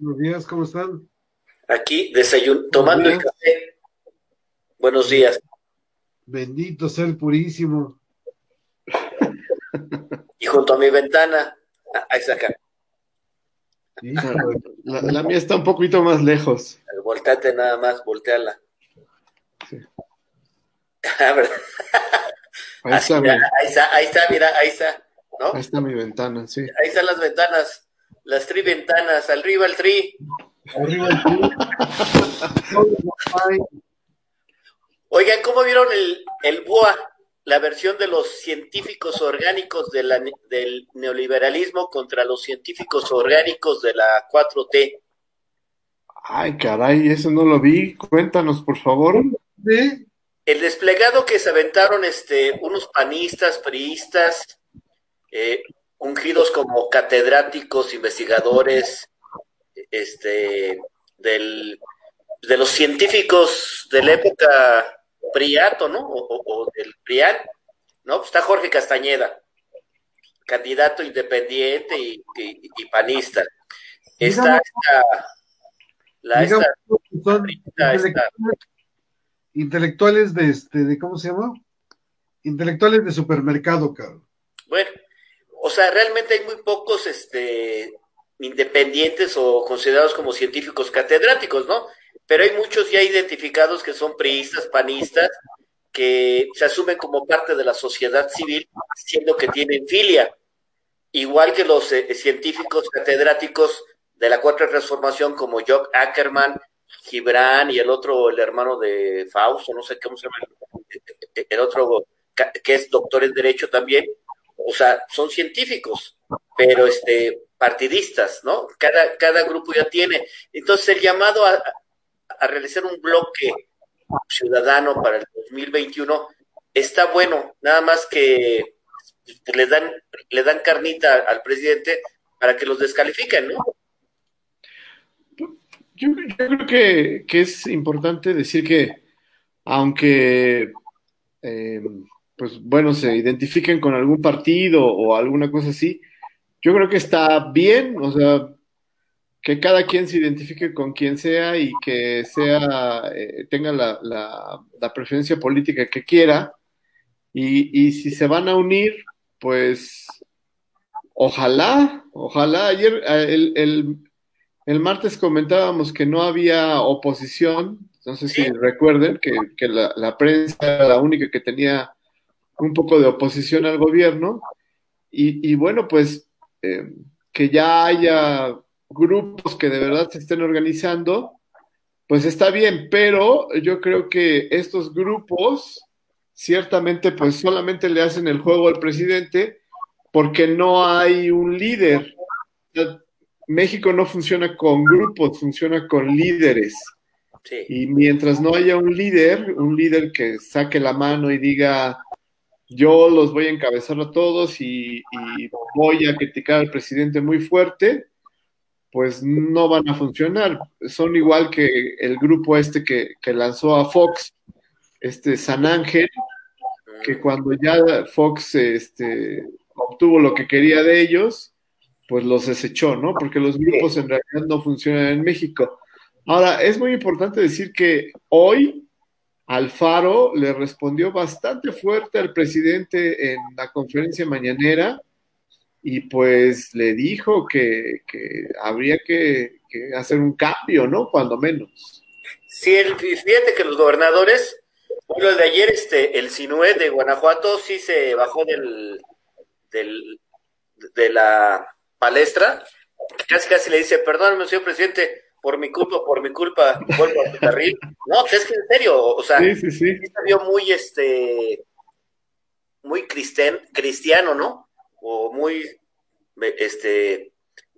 Buenos días, ¿cómo están? Aquí desayun tomando el café. Buenos días. Bendito sea el purísimo. Y junto a mi ventana, ah, ahí está acá. La, la, mía está un poquito más lejos. Volteate nada más, volteala. Sí. ahí, está, mira, ahí, está, ahí está, mira, ahí está. ¿no? Ahí está mi ventana, sí. Ahí están las ventanas, las tri ventanas, arriba el tri. Arriba el tri. Oigan, ¿cómo vieron el, el BUA, la versión de los científicos orgánicos de la, del neoliberalismo contra los científicos orgánicos de la 4T? Ay, caray, eso no lo vi. Cuéntanos, por favor. ¿Sí? El desplegado que se aventaron este, unos panistas, priistas, eh, ungidos como catedráticos, investigadores, este, del, de los científicos de la época Priato, ¿no? O, del Prian, ¿no? Pues está Jorge Castañeda, candidato independiente y, panista. Está la intelectuales de este, de cómo se llama? Intelectuales de supermercado, cabrón. Bueno, o sea, realmente hay muy pocos este independientes o considerados como científicos catedráticos, ¿no? pero hay muchos ya identificados que son priistas, panistas, que se asumen como parte de la sociedad civil, siendo que tienen filia, igual que los eh, científicos catedráticos de la Cuarta Transformación como Jock Ackerman, Gibran y el otro, el hermano de Fausto, no sé cómo se llama, el otro que es doctor en Derecho también, o sea, son científicos, pero este partidistas, ¿no? Cada, cada grupo ya tiene. Entonces el llamado a, a realizar un bloque ciudadano para el 2021 está bueno, nada más que le dan, le dan carnita al presidente para que los descalifiquen, ¿no? Yo, creo que, es importante decir que aunque eh, pues bueno, se identifiquen con algún partido o alguna cosa así, yo creo que está bien, o sea, que cada quien se identifique con quien sea y que sea, eh, tenga la, la, preferencia política que quiera. Y, y, si se van a unir, pues ojalá, ojalá. Ayer, eh, el, el, el, martes comentábamos que no había oposición, no sé si recuerden que, que la, la, prensa era la única que tenía un poco de oposición al gobierno. Y, y bueno, pues eh, que ya haya grupos que de verdad se estén organizando, pues está bien, pero yo creo que estos grupos ciertamente pues solamente le hacen el juego al presidente porque no hay un líder. México no funciona con grupos, funciona con líderes. Y mientras no haya un líder, un líder que saque la mano y diga, yo los voy a encabezar a todos y, voy a criticar al presidente muy fuerte, pues no van a funcionar. Son igual que el grupo este que, lanzó a Fox, este San Ángel, que cuando ya Fox este, obtuvo lo que quería de ellos, pues los desechó, ¿no? Porque los grupos en realidad no funcionan en México. Ahora, es muy importante decir que hoy Alfaro le respondió bastante fuerte al presidente en la conferencia mañanera y pues le dijo que, habría que, hacer un cambio, ¿no? Cuando menos. Sí, fíjate que los gobernadores, bueno, el de ayer, este, el Sinue de Guanajuato sí se bajó del, del, de la palestra, casi casi le dice, perdóname, señor presidente, por mi culpa, por mi culpa, vuelvo a tu carril. No, pues es que en serio, o sea, sí, sí, sí. se vio muy, este, muy cristiano, ¿no? o muy, este,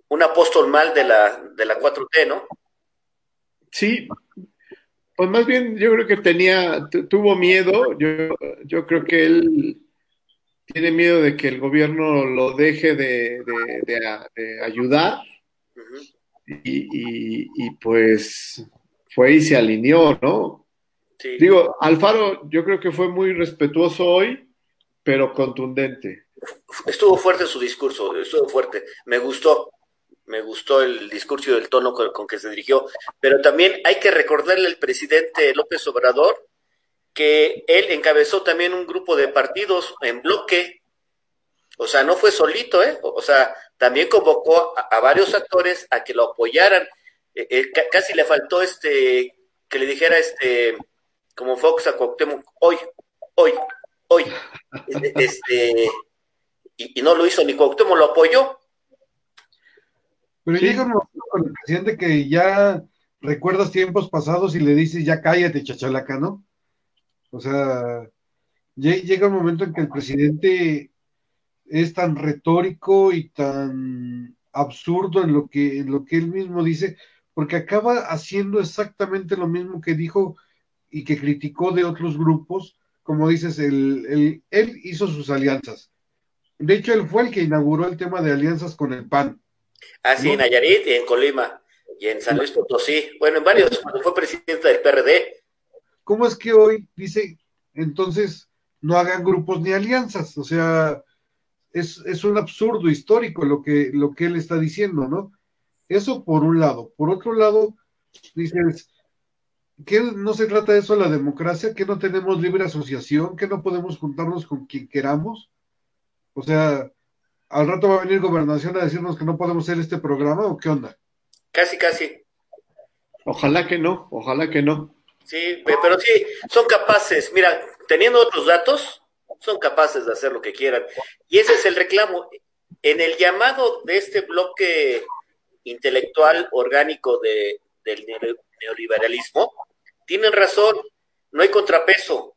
un apóstol mal de la, de la 4T, ¿no? Sí, pues más bien yo creo que tenía, tuvo miedo, yo, yo creo que él tiene miedo de que el gobierno lo deje de, de, ayudar y, y, pues fue y se alineó, ¿no? Sí. Digo, Alfaro yo creo que fue muy respetuoso hoy, pero contundente estuvo fuerte su discurso, estuvo fuerte, me gustó, me gustó el discurso y el tono con, con, que se dirigió, pero también hay que recordarle al presidente López Obrador que él encabezó también un grupo de partidos en bloque, o sea, no fue solito, ¿eh? O sea, también convocó a, a varios actores a que lo apoyaran. Eh, eh, casi le faltó este que le dijera este como Fox a Cuauhtémoc, hoy, hoy, hoy, este, y, y no lo hizo ni Cuauhtémoc lo apoyó. Pero sí. llega un momento con el presidente que ya recuerdas tiempos pasados y le dices, ya cállate, chachalaca, ¿no? O sea, llega un momento en que el presidente es tan retórico y tan absurdo en lo que, en lo que él mismo dice, porque acaba haciendo exactamente lo mismo que dijo y que criticó de otros grupos, como dices, el, el, él hizo sus alianzas. De hecho, él fue el que inauguró el tema de alianzas con el PAN. Ah, sí, ¿no? en Nayarit y en Colima y en San Luis Potosí. Bueno, en varios, cuando fue presidente del PRD. ¿Cómo es que hoy dice, entonces, no hagan grupos ni alianzas? O sea, es, es un absurdo histórico lo que, lo que él está diciendo, ¿no? Eso por un lado. Por otro lado, dices, que no se trata de eso la democracia, que no tenemos libre asociación, que no podemos juntarnos con quien queramos. O sea, al rato va a venir gobernación a decirnos que no podemos hacer este programa o qué onda. Casi, casi. Ojalá que no, ojalá que no. Sí, pero sí, son capaces, mira, teniendo otros datos, son capaces de hacer lo que quieran. Y ese es el reclamo. En el llamado de este bloque intelectual orgánico de, del neoliberalismo, tienen razón, no hay contrapeso.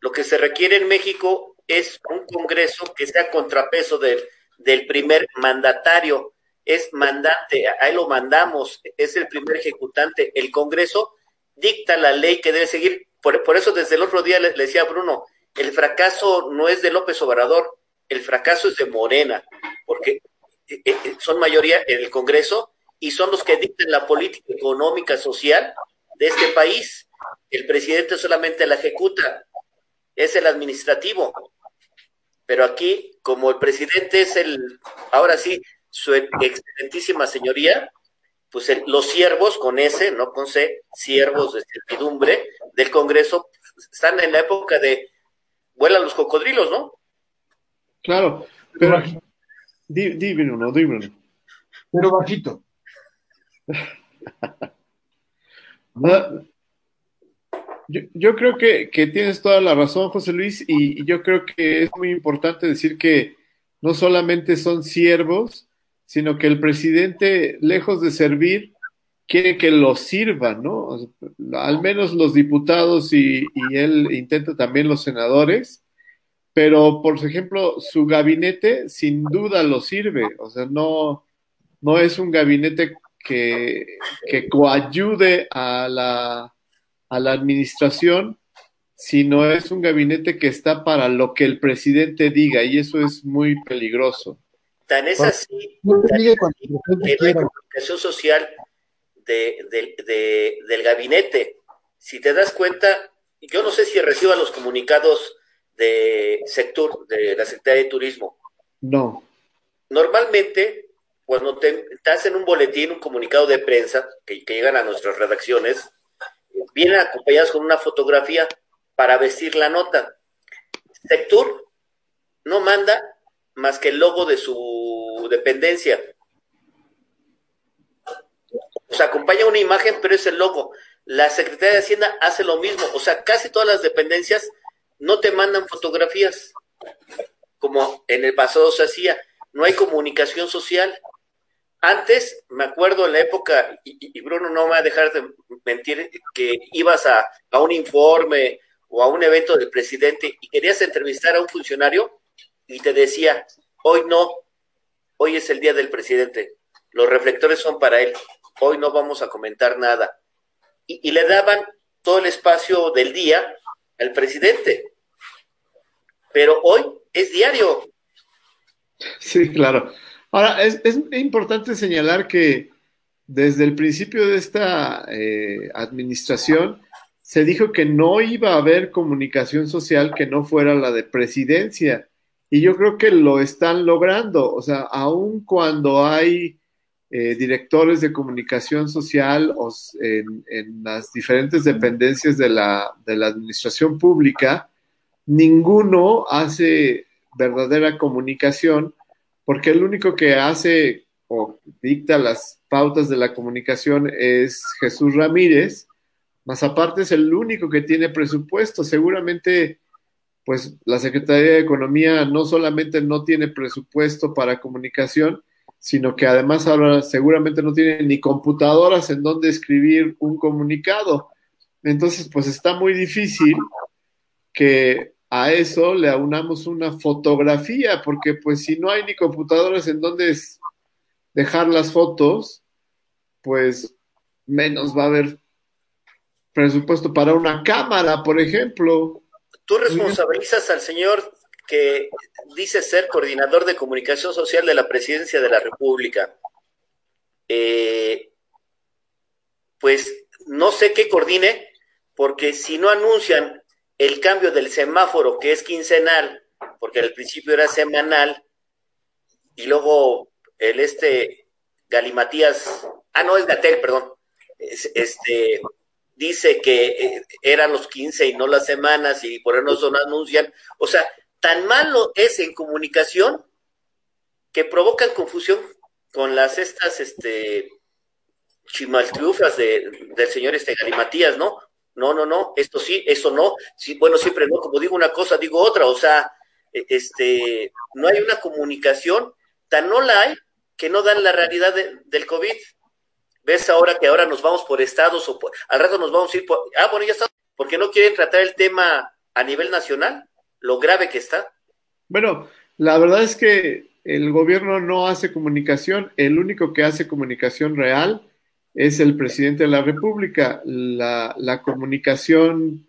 Lo que se requiere en México es un Congreso que sea contrapeso del, del primer mandatario. Es mandante, ahí lo mandamos, es el primer ejecutante. El Congreso dicta la ley que debe seguir. Por, por eso desde el otro día le, le, decía a Bruno, el fracaso no es de López Obrador, el fracaso es de Morena, porque eh, eh, son mayoría en el Congreso y son los que dictan la política económica, social de este país. El presidente solamente la ejecuta, es el administrativo. Pero aquí, como el presidente es el, ahora sí, su excelentísima señoría, pues el, los siervos con S, no con C, siervos de servidumbre del Congreso, están en la época de vuelan los cocodrilos, ¿no? Claro, pero di, dímelo, no, dímelo. Pero bajito. uh, yo, yo, creo que, que, tienes toda la razón, José Luis, y, y, yo creo que es muy importante decir que no solamente son siervos, sino que el presidente, lejos de servir, quiere que los sirvan, ¿no? Al menos los diputados y, y él intenta también los senadores, pero por ejemplo, su gabinete sin duda lo sirve, o sea, no, no es un gabinete que, que coayude a la, a la administración, sino es un gabinete que está para lo que el presidente diga, y eso es muy peligroso. Tan es así, tan es así que la comunicación social de, de, de, del gabinete. Si te das cuenta, yo no sé si reciba los comunicados de sector, de la Secretaría de Turismo. No. Normalmente, cuando te, te hacen un boletín, un comunicado de prensa, que, que llegan a nuestras redacciones, vienen acompañados con una fotografía para vestir la nota. Sectur no manda más que el logo de su dependencia. O sea, acompaña una imagen, pero es el logo. La Secretaría de Hacienda hace lo mismo. O sea, casi todas las dependencias no te mandan fotografías, como en el pasado se hacía. No hay comunicación social. Antes, me acuerdo en la época, y, y Bruno no me va a dejar de mentir, que ibas a, a un informe o a un evento del presidente y querías entrevistar a un funcionario y te decía, hoy no, hoy es el día del presidente, los reflectores son para él, hoy no vamos a comentar nada. Y, le daban todo el espacio del día al presidente. Pero hoy es diario. Sí, claro. Ahora, es, es importante señalar que desde el principio de esta eh, administración se dijo que no iba a haber comunicación social que no fuera la de presidencia. Y yo creo que lo están logrando. O sea, aun cuando hay eh, directores de comunicación social en, en, las diferentes dependencias de la, de la administración pública, ninguno hace verdadera comunicación porque el único que hace o dicta las pautas de la comunicación es Jesús Ramírez, más aparte es el único que tiene presupuesto. Seguramente, pues la Secretaría de Economía no solamente no tiene presupuesto para comunicación, sino que además ahora seguramente no tiene ni computadoras en donde escribir un comunicado. Entonces, pues está muy difícil que a eso le aunamos una fotografía, porque pues si no hay ni computadoras en donde dejar las fotos, pues menos va a haber presupuesto para una cámara, por ejemplo. Tú responsabilizas al señor que dice ser coordinador de comunicación social de la presidencia de la República. Eh, pues no sé qué coordine, porque si no anuncian el cambio del semáforo, que es quincenal, porque al principio era semanal, y luego el este Galimatías, ah, no, es Gatel, perdón, este, dice que eh, eran los 15 y no las semanas y por eso no anuncian. O sea, tan malo es en comunicación que provocan confusión con las estas este chimaltriufas de, del señor este Galimatías, ¿no? No, no, no, esto sí, eso no. Sí, bueno, siempre no, como digo una cosa, digo otra, o sea, e, este, no hay una comunicación, tan no la hay que no dan la realidad del COVID ves ahora que ahora nos vamos por estados o al rato nos vamos a ir por, ah, bueno, ya está, porque no quieren tratar el tema a nivel nacional, lo grave que está. Bueno, la verdad es que el gobierno no hace comunicación, el único que hace comunicación real es el presidente de la República. La, comunicación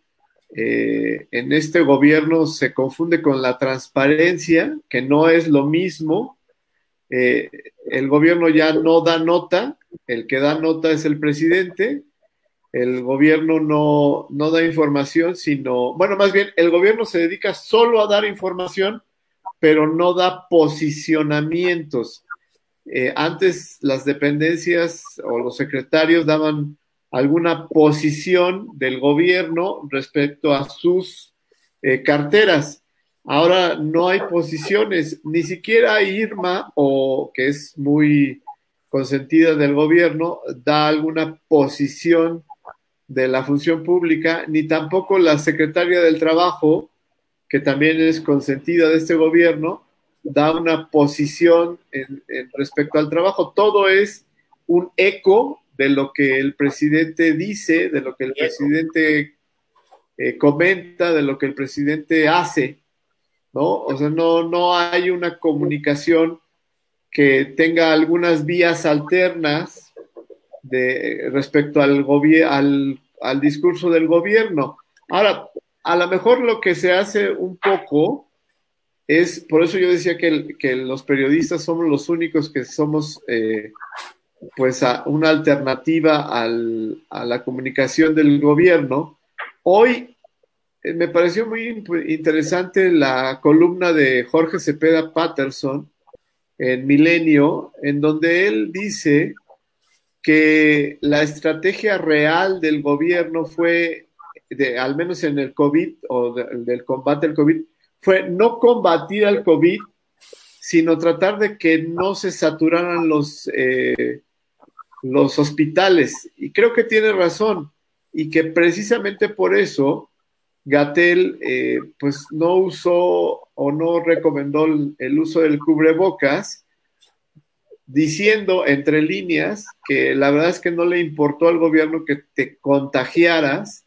eh, en este gobierno se confunde con la transparencia, que no es lo mismo. Eh, el gobierno ya no da nota, el que da nota es el presidente, el gobierno no, no da información, sino, bueno, más bien, el gobierno se dedica solo a dar información, pero no da posicionamientos. Eh, antes las dependencias o los secretarios daban alguna posición del gobierno respecto a sus eh, carteras. Ahora no hay posiciones, ni siquiera Irma, o que es muy consentida del gobierno da alguna posición de la función pública, ni tampoco la secretaria del Trabajo, que también es consentida de este gobierno, da una posición en, respecto al trabajo. Todo es un eco de lo que el presidente dice, de lo que el presidente eh, comenta, de lo que el presidente hace, ¿no? O sea, no, no hay una comunicación que tenga algunas vías alternas de, respecto al, al, discurso del gobierno. Ahora, a lo mejor lo que se hace un poco es, por eso yo decía que, los periodistas somos los únicos que somos, eh, pues, a una alternativa al, a la comunicación del gobierno. Hoy eh, me pareció muy interesante la columna de Jorge Cepeda Patterson, en Milenio, en donde él dice que la estrategia real del gobierno fue, de, al menos en el COVID o del combate al COVID, fue no combatir al COVID, sino tratar de que no se saturaran los, eh, los hospitales. Y creo que tiene razón, y que precisamente por eso Gatel eh, pues no usó o no recomendó el, uso del cubrebocas, diciendo entre líneas que la verdad es que no le importó al gobierno que te contagiaras,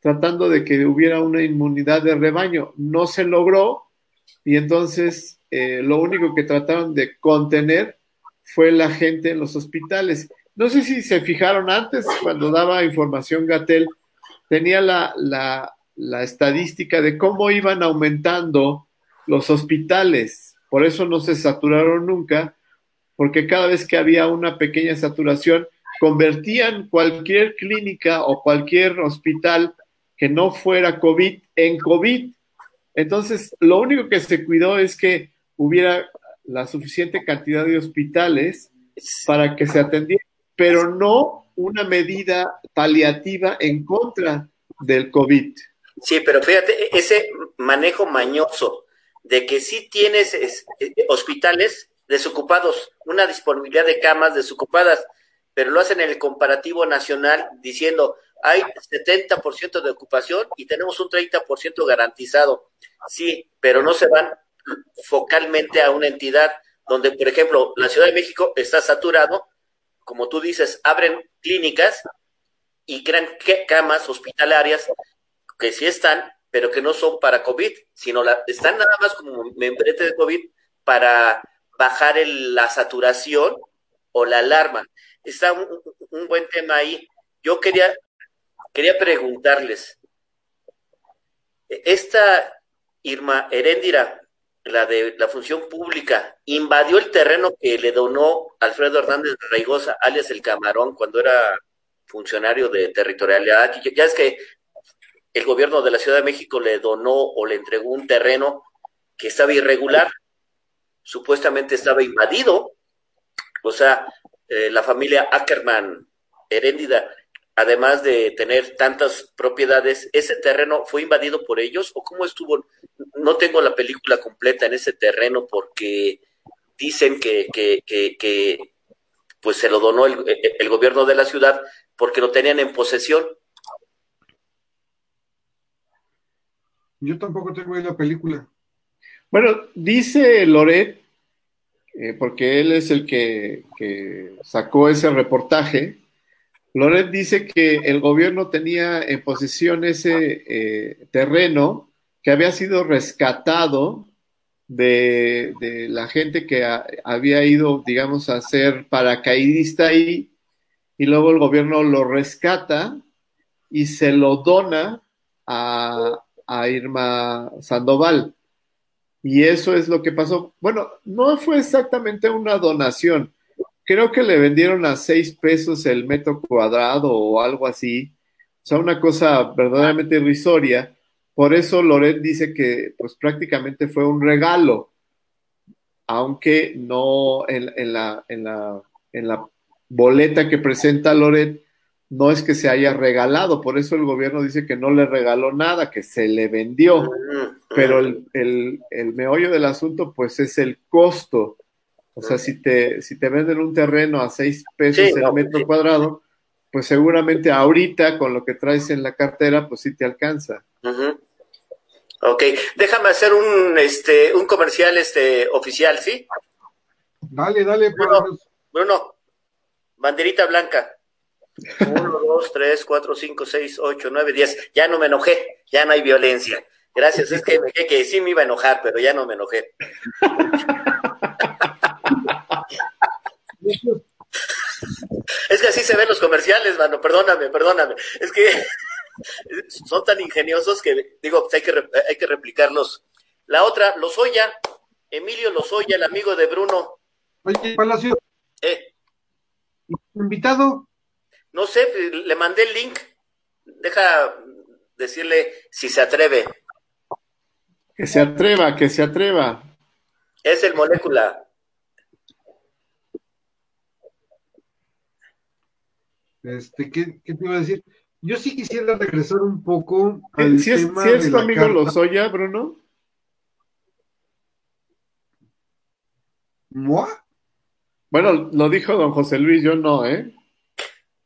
tratando de que hubiera una inmunidad de rebaño. No se logró y entonces eh, lo único que trataron de contener fue la gente en los hospitales. No sé si se fijaron antes, cuando daba información Gatel, tenía la, la la estadística de cómo iban aumentando los hospitales. Por eso no se saturaron nunca, porque cada vez que había una pequeña saturación, convertían cualquier clínica o cualquier hospital que no fuera COVID en COVID. Entonces, lo único que se cuidó es que hubiera la suficiente cantidad de hospitales para que se atendiera, pero no una medida paliativa en contra del COVID. Sí, pero fíjate, ese manejo mañoso de que sí tienes hospitales desocupados, una disponibilidad de camas desocupadas, pero lo hacen en el comparativo nacional diciendo hay 70% de ocupación y tenemos un 30% garantizado. Sí, pero no se van focalmente a una entidad donde, por ejemplo, la Ciudad de México está saturado, como tú dices, abren clínicas y crean camas hospitalarias que sí están, pero que no son para COVID, sino la, están nada más como membrete de COVID para bajar la saturación o la alarma. Está un, buen tema ahí. Yo quería, quería preguntarles, esta Irma Heréndira, la de la función pública, invadió el terreno que le donó Alfredo Hernández de Raigosa, alias el Camarón, cuando era funcionario de territorialidad. Ya es que el gobierno de la Ciudad de México le donó o le entregó un terreno que estaba irregular, supuestamente estaba invadido, o sea, eh, la familia Ackerman, Heréndida, además de tener tantas propiedades, ¿ese terreno fue invadido por ellos o cómo estuvo? No tengo la película completa en ese terreno porque dicen que, que, que, pues se lo donó el, el, gobierno de la ciudad porque lo tenían en posesión. Yo tampoco tengo ahí la película. Bueno, dice Loret, eh, porque él es el que, sacó ese reportaje, Loret dice que el gobierno tenía en posesión ese eh, terreno que había sido rescatado de, la gente que había ido, digamos, a ser paracaidista ahí, y luego el gobierno lo rescata y se lo dona a Irma Sandoval. Y eso es lo que pasó. Bueno, no fue exactamente una donación creo que le vendieron a seis pesos el metro cuadrado o algo así. O sea, una cosa verdaderamente irrisoria. Por eso Loret dice que pues prácticamente fue un regalo, aunque no en, la, en, la, en la boleta que presenta Loret no es que se haya regalado, por eso el gobierno dice que no le regaló nada, que se le vendió, pero el, el, el meollo del asunto pues es el costo o sea, si te, si te venden un terreno a seis pesos el metro cuadrado, pues seguramente ahorita con lo que traes en la cartera, pues sí te alcanza. Ok, déjame hacer un, este, un comercial este, oficial, ¿sí? Dale, dale. Bruno, Bruno, banderita blanca. Uno, dos, tres, cuatro, cinco, seis, ocho, nueve, diez. Ya no me enojé, ya no hay violencia. Gracias, es que, que, que sí me iba a enojar, pero ya no me enojé. Es que así se ven los comerciales, mano, perdóname, perdóname. Es que son tan ingeniosos que, digo, hay que, hay que replicarlos. La otra, Lozoya, Emilio Lozoya, el amigo de Bruno. Oye, Palacio. Eh. ¿Invitado? No sé, le mandé el link. Deja decirle si se atreve. Que se atreva, que se atreva. Es el molécula. Este, ¿qué, te iba a decir? Yo sí quisiera regresar un poco al ¿Sí es, tema ¿sí es tu amigo Lozoya, Bruno? ¿Moi? Bueno, lo dijo don José Luis, yo no, ¿eh?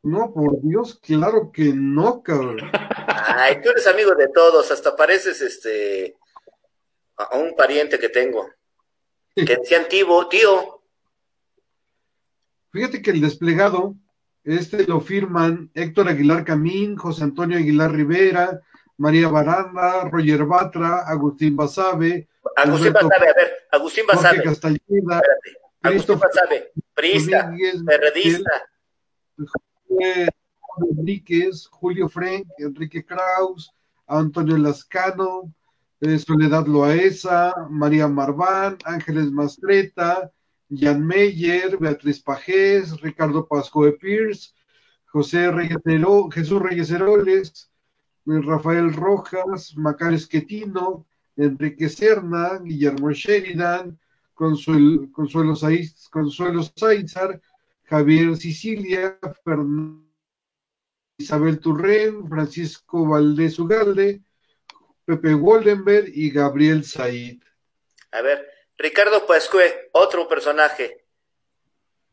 No, por Dios, claro que no, cabrón. Ay, tú eres amigo de todos, hasta pareces este a un pariente que tengo. Que decían tío, tío. Fíjate que el desplegado este lo firman Héctor Aguilar Camín, José Antonio Aguilar Rivera, María Baranda, Roger Batra, Agustín Basabe. Agustín Basabe, a ver, Agustín Basabe. Castañeda, Agustín Basabe, priista, perredista. Enríquez, Julio Frank, Enrique Kraus, Antonio Lascano, eh, Soledad Loaesa, María Marván, Ángeles Mastreta, Jan Meyer, Beatriz Pajés, Ricardo Pasco de Pierce, José Reyes Jesús Reyes Heroles, Rafael Rojas, Macar Esquetino, Enrique Serna, Guillermo Sheridan, Consuelo, Consuelo, Saiz, Consuelo Javier Sicilia, Isabel Turren, Francisco Valdés Ugalde, Pepe Goldenberg y Gabriel Said. A ver, Ricardo Pascue, otro personaje.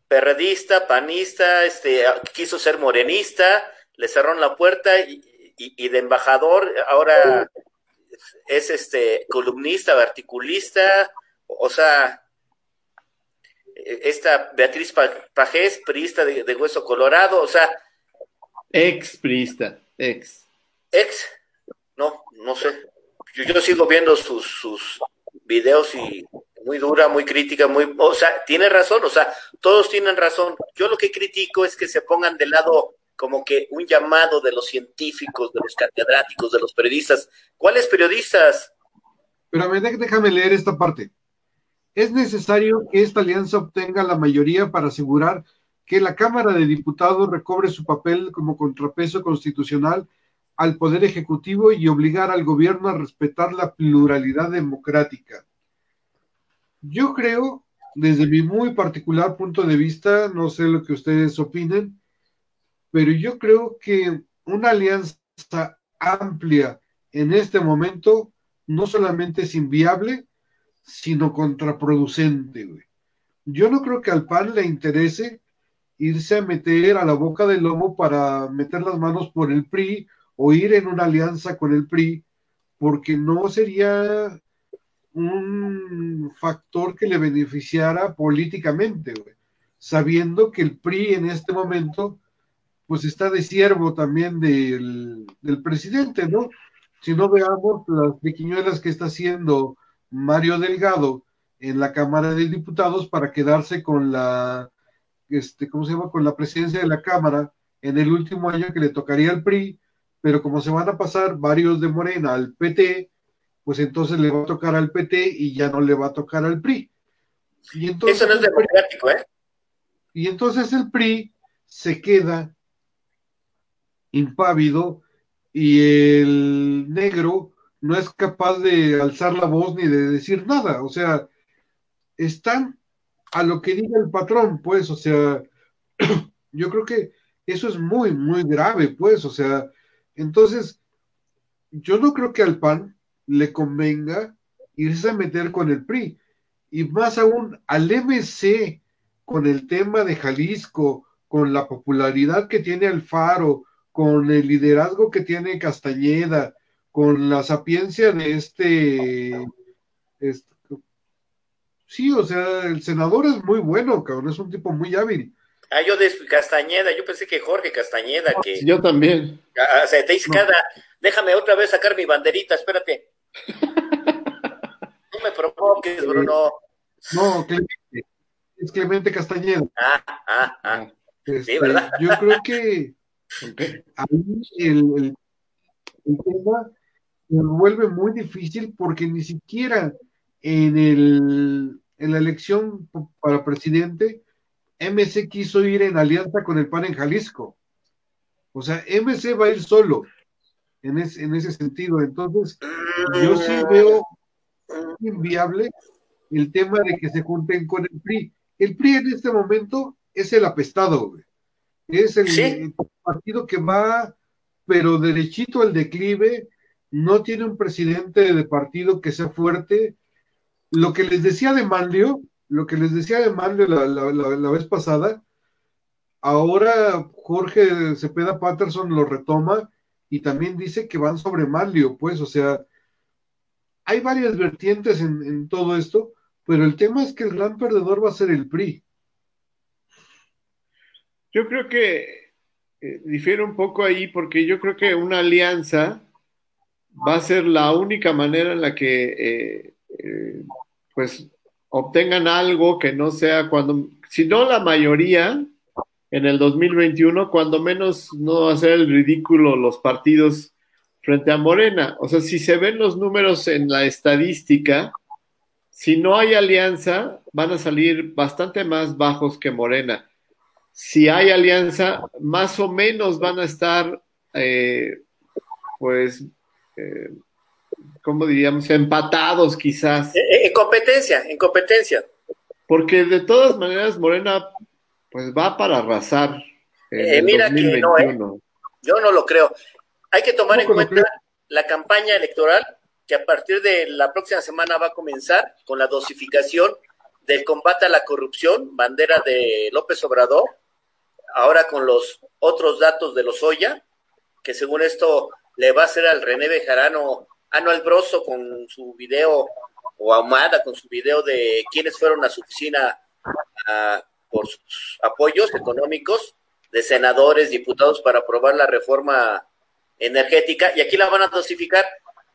Perredista, panista, este, quiso ser morenista, le cerraron la puerta y, de embajador, ahora es este columnista, articulista, o sea, esta Beatriz Pajés, priista de, Hueso Colorado, o sea. Ex priista, ex. Ex, no, no sé. Yo, sigo viendo sus, sus videos y muy dura, muy crítica, muy, o sea, tiene razón, o sea, todos tienen razón. Yo lo que critico es que se pongan de lado como que un llamado de los científicos, de los catedráticos, de los periodistas. ¿Cuáles periodistas? Pero déjame leer esta parte. Es necesario que esta alianza obtenga la mayoría para asegurar que la Cámara de Diputados recobre su papel como contrapeso constitucional al Poder Ejecutivo y obligar al gobierno a respetar la pluralidad democrática. Yo creo, desde mi muy particular punto de vista, no sé lo que ustedes opinen, pero yo creo que una alianza amplia en este momento no solamente es inviable, sino contraproducente, güey. Yo no creo que al PAN le interese irse a meter a la boca del lobo para meter las manos por el PRI o ir en una alianza con el PRI, porque no sería un factor que le beneficiara políticamente, güey. sabiendo que el PRI en este momento pues está de siervo también del, del presidente, ¿no? Si no veamos las pequeñuelas que está haciendo Mario Delgado en la Cámara de Diputados para quedarse con la, este, ¿cómo se llama? Con la presidencia de la Cámara en el último año que le tocaría al PRI, pero como se van a pasar varios de Morena al PT, pues entonces le va a tocar al PT y ya no le va a tocar al PRI. Y entonces, Eso no es democrático, ¿eh? Y entonces el PRI se queda impávido y el negro no es capaz de alzar la voz ni de decir nada. O sea, están a lo que diga el patrón, pues, o sea, yo creo que eso es muy, muy grave, pues, o sea, entonces, yo no creo que al PAN le convenga irse a meter con el PRI, y más aún al MC con el tema de Jalisco, con la popularidad que tiene Alfaro, con el liderazgo que tiene Castañeda, con la sapiencia de este, sí, o sea, el senador es muy bueno, cabrón, es un tipo muy hábil. Ah, yo de Castañeda, yo pensé que Jorge Castañeda, que... Yo también. Ah, o sea, te dice cada, déjame otra vez sacar mi banderita, espérate. no me provoques, Bruno. No, Clemente, es Clemente Castañeda. Ah, ah, ah. sí, este, ¿verdad? Yo creo que ahí el, el tema se vuelve muy difícil porque ni siquiera en, el, en la elección para presidente, MC quiso ir en alianza con el PAN en Jalisco. O sea, MC va a ir solo en, en ese sentido. Entonces, yo sí veo inviable el tema de que se junten con el PRI. El PRI en este momento es el apestado, Es el, el partido que va, pero derechito al declive, no tiene un presidente de partido que sea fuerte. Lo que les decía de Manlio, lo que les decía de Manlio la, vez pasada, ahora Jorge Cepeda Patterson lo retoma y también dice que van sobre Manlio, pues, o sea, hay varias vertientes en, todo esto, pero el tema es que el gran perdedor va a ser el PRI. Yo creo que eh, difiere un poco ahí porque yo creo que una alianza va a ser la única manera en la que eh, eh, pues obtengan algo que no sea cuando, si no la mayoría en el 2021, cuando menos no va a ser el ridículo los partidos frente a Morena. O sea, si se ven los números en la estadística, si no hay alianza, van a salir bastante más bajos que Morena. Si hay alianza, más o menos van a estar, eh, pues, eh, ¿cómo diríamos? Empatados quizás. En competencia, en competencia. Porque de todas maneras Morena Pues va para arrasar. Eh, mira que no, ¿eh? Yo no lo creo. Hay que tomar en cuenta la campaña electoral que a partir de la próxima semana va a comenzar con la dosificación del combate a la corrupción, bandera de López Obrador, ahora con los otros datos de los Oya, que según esto le va a hacer al René Bejarano, Anual Broso con su video, o Ahumada con su video de quiénes fueron a su oficina por sus apoyos económicos de senadores, diputados para aprobar la reforma energética, y aquí la van a dosificar,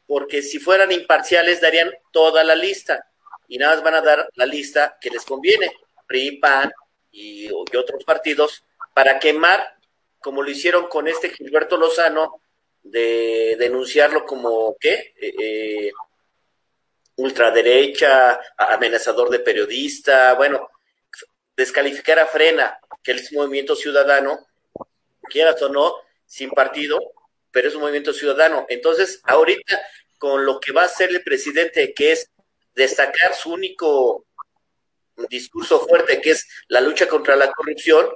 porque si fueran imparciales darían toda la lista, y nada más van a dar la lista que les conviene, PRI, PAN y otros partidos, para quemar, como lo hicieron con este Gilberto Lozano, de denunciarlo como, ¿qué? Eh, eh, ultraderecha, amenazador de periodista, bueno, descalificar a Frena, que es un movimiento ciudadano, quieras o no, sin partido, pero es un movimiento ciudadano. Entonces, ahorita, con lo que va a hacer el presidente, que es destacar su único discurso fuerte, que es la lucha contra la corrupción,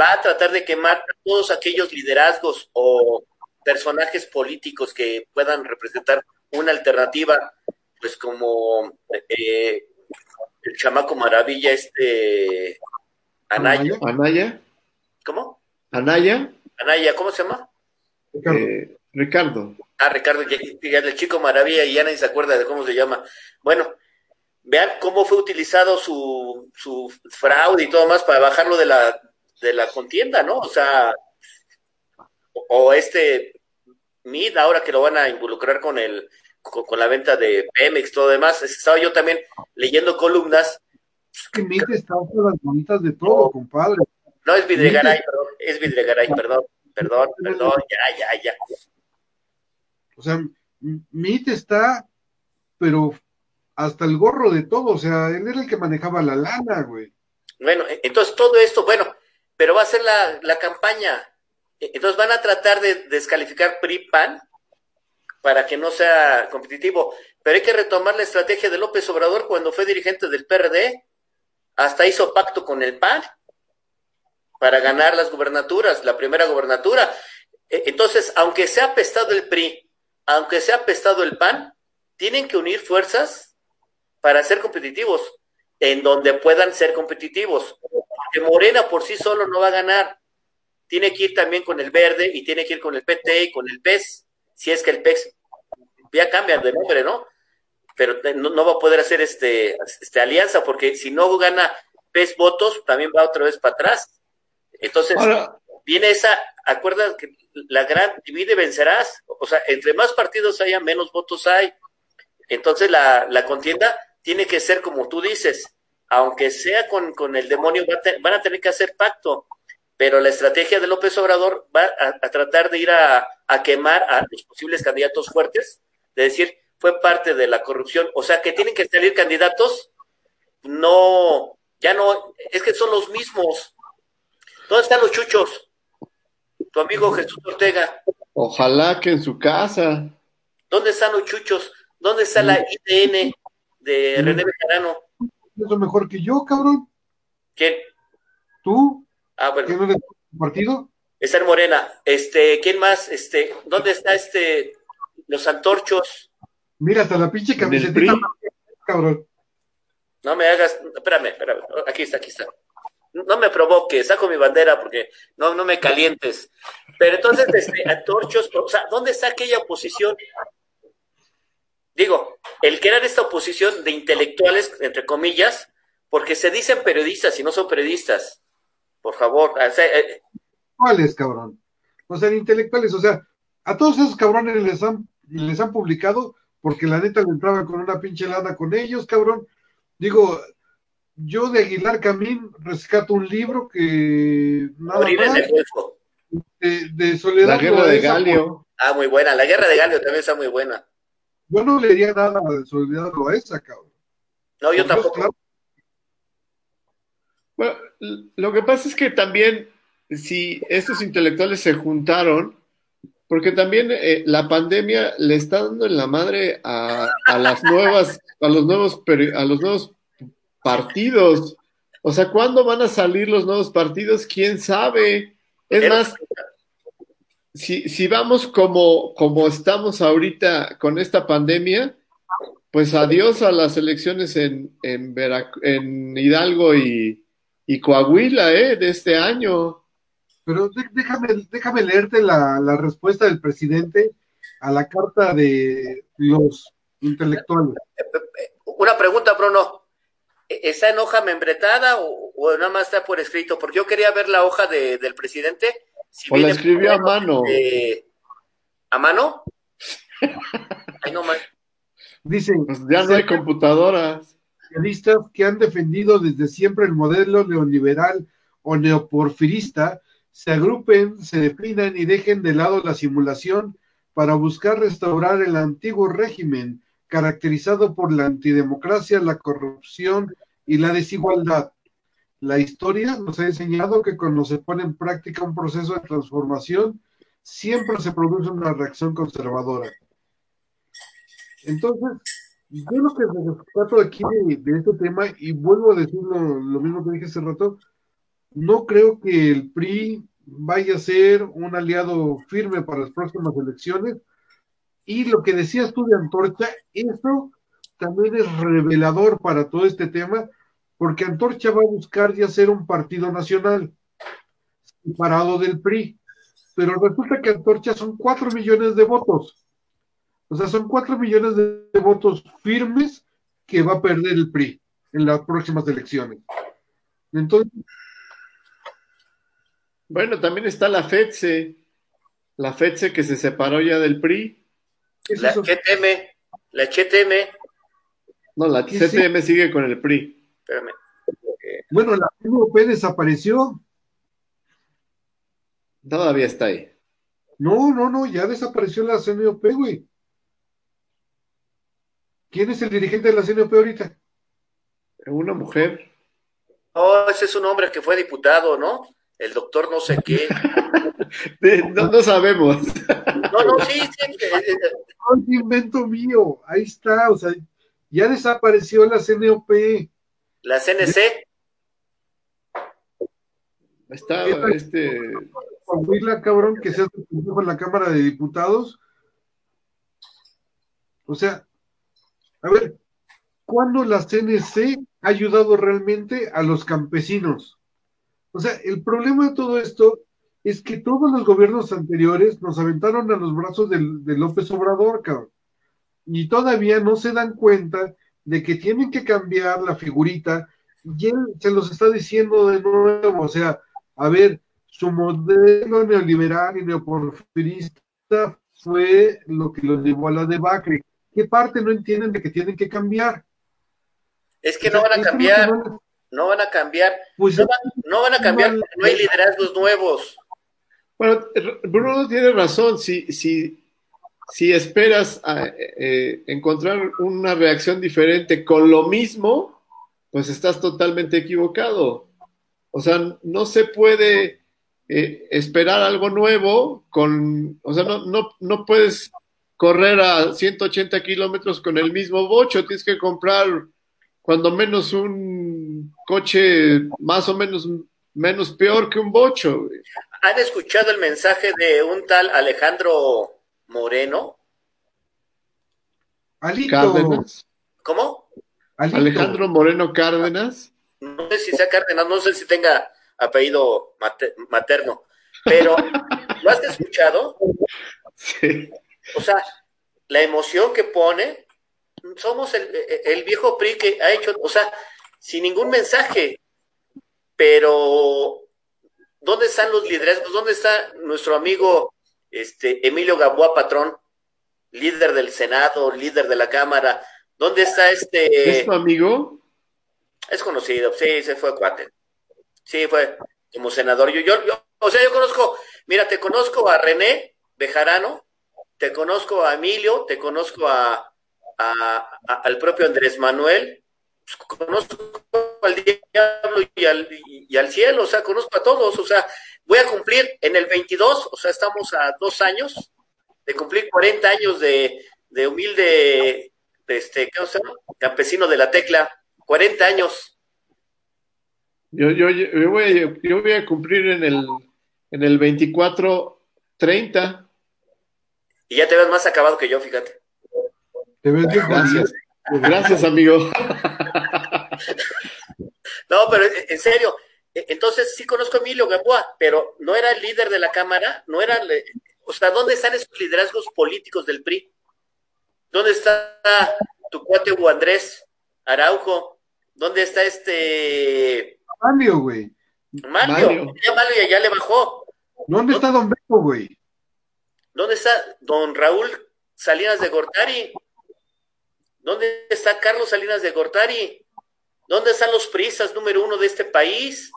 va a tratar de quemar todos aquellos liderazgos o personajes políticos que puedan representar una alternativa, pues como eh, el chamaco maravilla, este Anaya. Anaya. ¿Cómo? Anaya. Anaya, ¿cómo se llama? Eh, Ricardo. Ah, Ricardo, el chico maravilla y ya nadie se acuerda de cómo se llama. Bueno, vean cómo fue utilizado su, su fraude y todo más para bajarlo de la, de la contienda, ¿no? O sea, o, este MID, ahora que lo van a involucrar con el con, la venta de Pemex, todo demás. Estaba yo también leyendo columnas. Es que MID está por las bonitas de todo, compadre. No es Vidregaray, perdón, es Vidregaray, perdón, perdón, perdón, ya, ya, ya. O sea, MIT está, pero hasta el gorro de todo, o sea, él era el que manejaba la lana, güey. Bueno, entonces todo esto, bueno, pero va a ser la, la campaña. Entonces van a tratar de descalificar PRI-PAN para que no sea competitivo. Pero hay que retomar la estrategia de López Obrador cuando fue dirigente del PRD. Hasta hizo pacto con el PAN para ganar las gubernaturas, la primera gubernatura. E, entonces, aunque sea apestado el PRI, aunque sea apestado el PAN, tienen que unir fuerzas para ser competitivos, en donde puedan ser competitivos. Porque Morena por sí solo no va a ganar. Tiene que ir también con el verde y tiene que ir con el PT y con el PES, si es que el PES ya cambia de nombre, ¿no? Pero no, va a poder hacer este, este alianza, porque si no gana PES votos, también va otra vez para atrás. Entonces, viene esa, acuerda que la gran divide vencerás, o sea, entre más partidos haya, menos votos hay. Entonces, la, la contienda tiene que ser como tú dices, aunque sea con, con el demonio, van a tener que hacer pacto, pero la estrategia de López Obrador va a, tratar de ir a, a, quemar a los posibles candidatos fuertes, de decir, fue parte de la corrupción, o sea, que tienen que salir candidatos, no, ya no, es que son los mismos. ¿Dónde están los chuchos? Tu amigo Jesús Ortega. Ojalá que en su casa. ¿Dónde están los chuchos? ¿Dónde está la IDN de René Bejarano? Eso mejor que yo, cabrón. ¿Quién? ¿Tú? Ah, bueno. ¿Quién es partido? Está en Morena. Este, ¿quién más? Este, ¿dónde está este, los antorchos? Mira, hasta la pinche camiseta, cabrón. No me hagas, espérame, espérame, aquí está, aquí está. No me provoques, saco mi bandera porque no, no me calientes. Pero entonces, este, antorchos, o sea, ¿dónde está aquella oposición? Digo, el crear esta oposición de intelectuales, entre comillas, porque se dicen periodistas y no son periodistas. Por favor. Eh, ¿Cuáles, cabrón? O sea, intelectuales, o sea, a todos esos cabrones les han, les han publicado porque la neta le entraba con una pinche lana con ellos, cabrón. Digo, yo de Aguilar Camín rescato un libro que nada más, de, de, Soledad. La guerra de Galio. Ah, muy buena. La guerra de Galio también está muy buena. Yo no leería nada de Soledad esa, cabrón. No, yo tampoco. Bueno, lo que pasa es que también, si estos intelectuales se juntaron, porque también eh, la pandemia le está dando en la madre a, a las nuevas, a los nuevos, a los nuevos partidos. O sea, ¿cuándo van a salir los nuevos partidos? ¿Quién sabe? Es más, si, si vamos como, como estamos ahorita con esta pandemia, pues adiós a las elecciones en, en, en Hidalgo y, y Coahuila, ¿eh? De este año. Pero déjame, déjame leerte la, la respuesta del presidente a la carta de los intelectuales. Una pregunta, Bruno. ¿Está en hoja membretada o, nada más está por escrito? Porque yo quería ver la hoja de, del presidente. Si o la escribió a mano. ¿A mano? Ay, no, Dicen. Pues ya no hay computadoras. Que han defendido desde siempre el modelo neoliberal o neoporfirista se agrupen, se definan y dejen de lado la simulación para buscar restaurar el antiguo régimen caracterizado por la antidemocracia, la corrupción y la desigualdad. La historia nos ha enseñado que cuando se pone en práctica un proceso de transformación, siempre se produce una reacción conservadora. Entonces, yo lo que trato aquí de, este tema, y vuelvo a decir lo, mismo que dije hace rato, no creo que el PRI vaya a ser un aliado firme para las próximas elecciones, y lo que decías tú de Antorcha, eso también es revelador para todo este tema, porque Antorcha va a buscar ya ser un partido nacional, separado del PRI. Pero resulta que Antorcha son cuatro millones de votos. O sea, son cuatro millones de, votos firmes que va a perder el PRI en las próximas elecciones. Entonces. Bueno, también está la FEDSE, la FEDSE que se separó ya del PRI la CTM, la CTM. No, la CTM sigue con el PRI. Espérame. Bueno, la CNOP desapareció. Todavía está ahí. No, no, no, ya desapareció la CNOP, güey. ¿Quién es el dirigente de la CNOP ahorita? Una mujer. Oh, ese es un hombre que fue diputado, ¿no? El doctor no sé qué. no, no sabemos. No, no, sí, sí. No es invento mío. Ahí está, o sea, ya desapareció la CNOP. ¿La CNC? Está este. la cabrón, que se hace en la Cámara de Diputados. O sea, a ver, ¿cuándo la CNC ha ayudado realmente a los campesinos? O sea, el problema de todo esto es que todos los gobiernos anteriores nos aventaron a los brazos de, López Obrador, cabrón. Y todavía no se dan cuenta de que tienen que cambiar la figurita y él se los está diciendo de nuevo, o sea, a ver, su modelo neoliberal y neoporfirista fue lo que los llevó a la debacle. ¿Qué parte no entienden de que tienen que cambiar? Es que no van a cambiar, no, van a cambiar, pues no, van, a cambiar, no hay liderazgos nuevos. Bueno, Bruno tiene razón. Si, si, si esperas a, eh, encontrar una reacción diferente con lo mismo, pues estás totalmente equivocado. O sea, no se puede eh, esperar algo nuevo con, o sea, no, no, no puedes correr a 180 kilómetros con el mismo bocho, tienes que comprar cuando menos un coche más o menos menos peor que un bocho. ¿Han escuchado el mensaje de un tal Alejandro Moreno? Cárdenas. ¿Cómo? Alejandro Moreno Cárdenas. No sé si sea Cárdenas, no sé si tenga apellido materno, pero ¿lo has escuchado? Sí. O sea, la emoción que pone, somos el, el viejo PRI que ha hecho, o sea, sin ningún mensaje, pero ¿dónde están los liderazgos? ¿Dónde está nuestro amigo este, Emilio Gamboa Patrón, líder del Senado, líder de la Cámara? ¿Dónde está este... ¿Es tu amigo? Es conocido, sí, se fue cuate. Sí, fue como senador. Yo, yo, yo, o sea, yo conozco, mira, te conozco a René Bejarano, te conozco a Emilio, te conozco a, al propio Andrés Manuel, conozco al diablo y al, y, al cielo, o sea, conozco a todos, o sea, voy a cumplir en el 22, o sea, estamos a dos años de cumplir 40 años de, de humilde, este, ¿qué se llama? Campesino de la tecla, 40 años. Yo, yo, yo, voy, yo voy a cumplir en el, en el 24-30. Y ya te ves más acabado que yo, fíjate. Te ves bien Gracias. Gracias, amigo. no, pero en serio, e, entonces sí conozco a Emilio Gamboa, pero no era el líder de la Cámara, no era, o sea, ¿dónde están esos liderazgos políticos del PRI? ¿Dónde está tu cuate Hugo Andrés Araujo? ¿Dónde está este Mario, güey? Mario, Mario. ya Mario ya le bajó. ¿Dónde está Don Beto, güey? ¿Dónde está Don Raúl Salinas de Gortari? ¿Dónde está Carlos Salinas de Gortari? ¿Dónde están los priistas número uno de este país?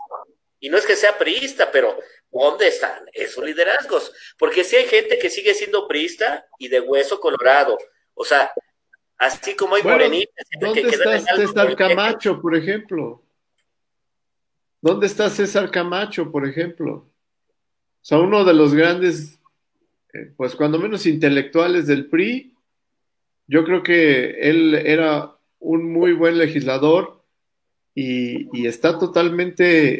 Y no es que sea priista, pero ¿dónde están esos liderazgos? Porque si hay gente que sigue siendo priista y de hueso colorado. O sea, así como hay bueno, morenitas. ¿Dónde que está César Camacho, por ejemplo? ¿Dónde está César Camacho, por ejemplo? O sea, uno de los grandes, eh, pues cuando menos intelectuales del PRI, yo creo que él era un muy buen legislador y, y está totalmente,